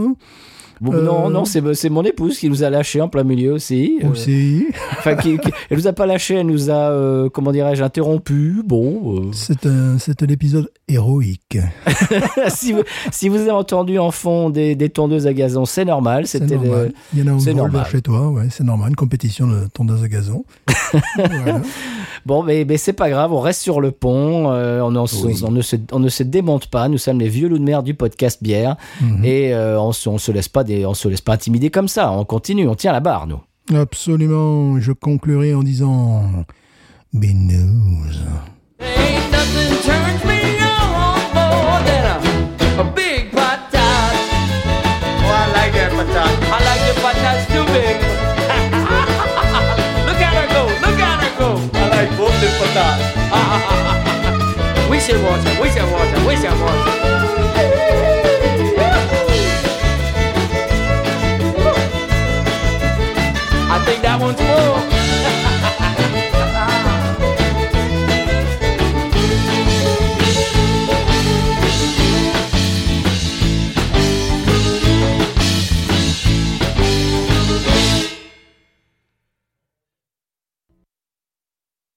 Bon, Euh. Non, non, c'est mon épouse qui nous a lâché en plein milieu aussi. Euh, Aussi. Enfin, qui, qui- elle nous a pas lâché, elle nous a, euh, comment dirais-je, interrompu. Bon, euh, C'est un, un épisode héroïque. *laughs* si, vous, si vous avez entendu en fond des, des tondeuses à gazon, c'est normal. C'est C'était normal. Il y en a un chez toi, ouais, c'est normal. Une compétition de tondeuse à gazon. *laughs* Voilà. Bon, mais, mais c'est pas grave, on reste sur le pont, euh, on, en se- Oui. on ne se, on ne se démonte pas, nous sommes les vieux loups de mer du podcast bière, Mhm. et on, se, on se laisse pas des, on se laisse pas intimider comme ça, on continue, on tient la barre, nous. Absolument. Je conclurai en disant Binous. Ain't nothing turns me on more than a, a big patat. Oh, think that one's full.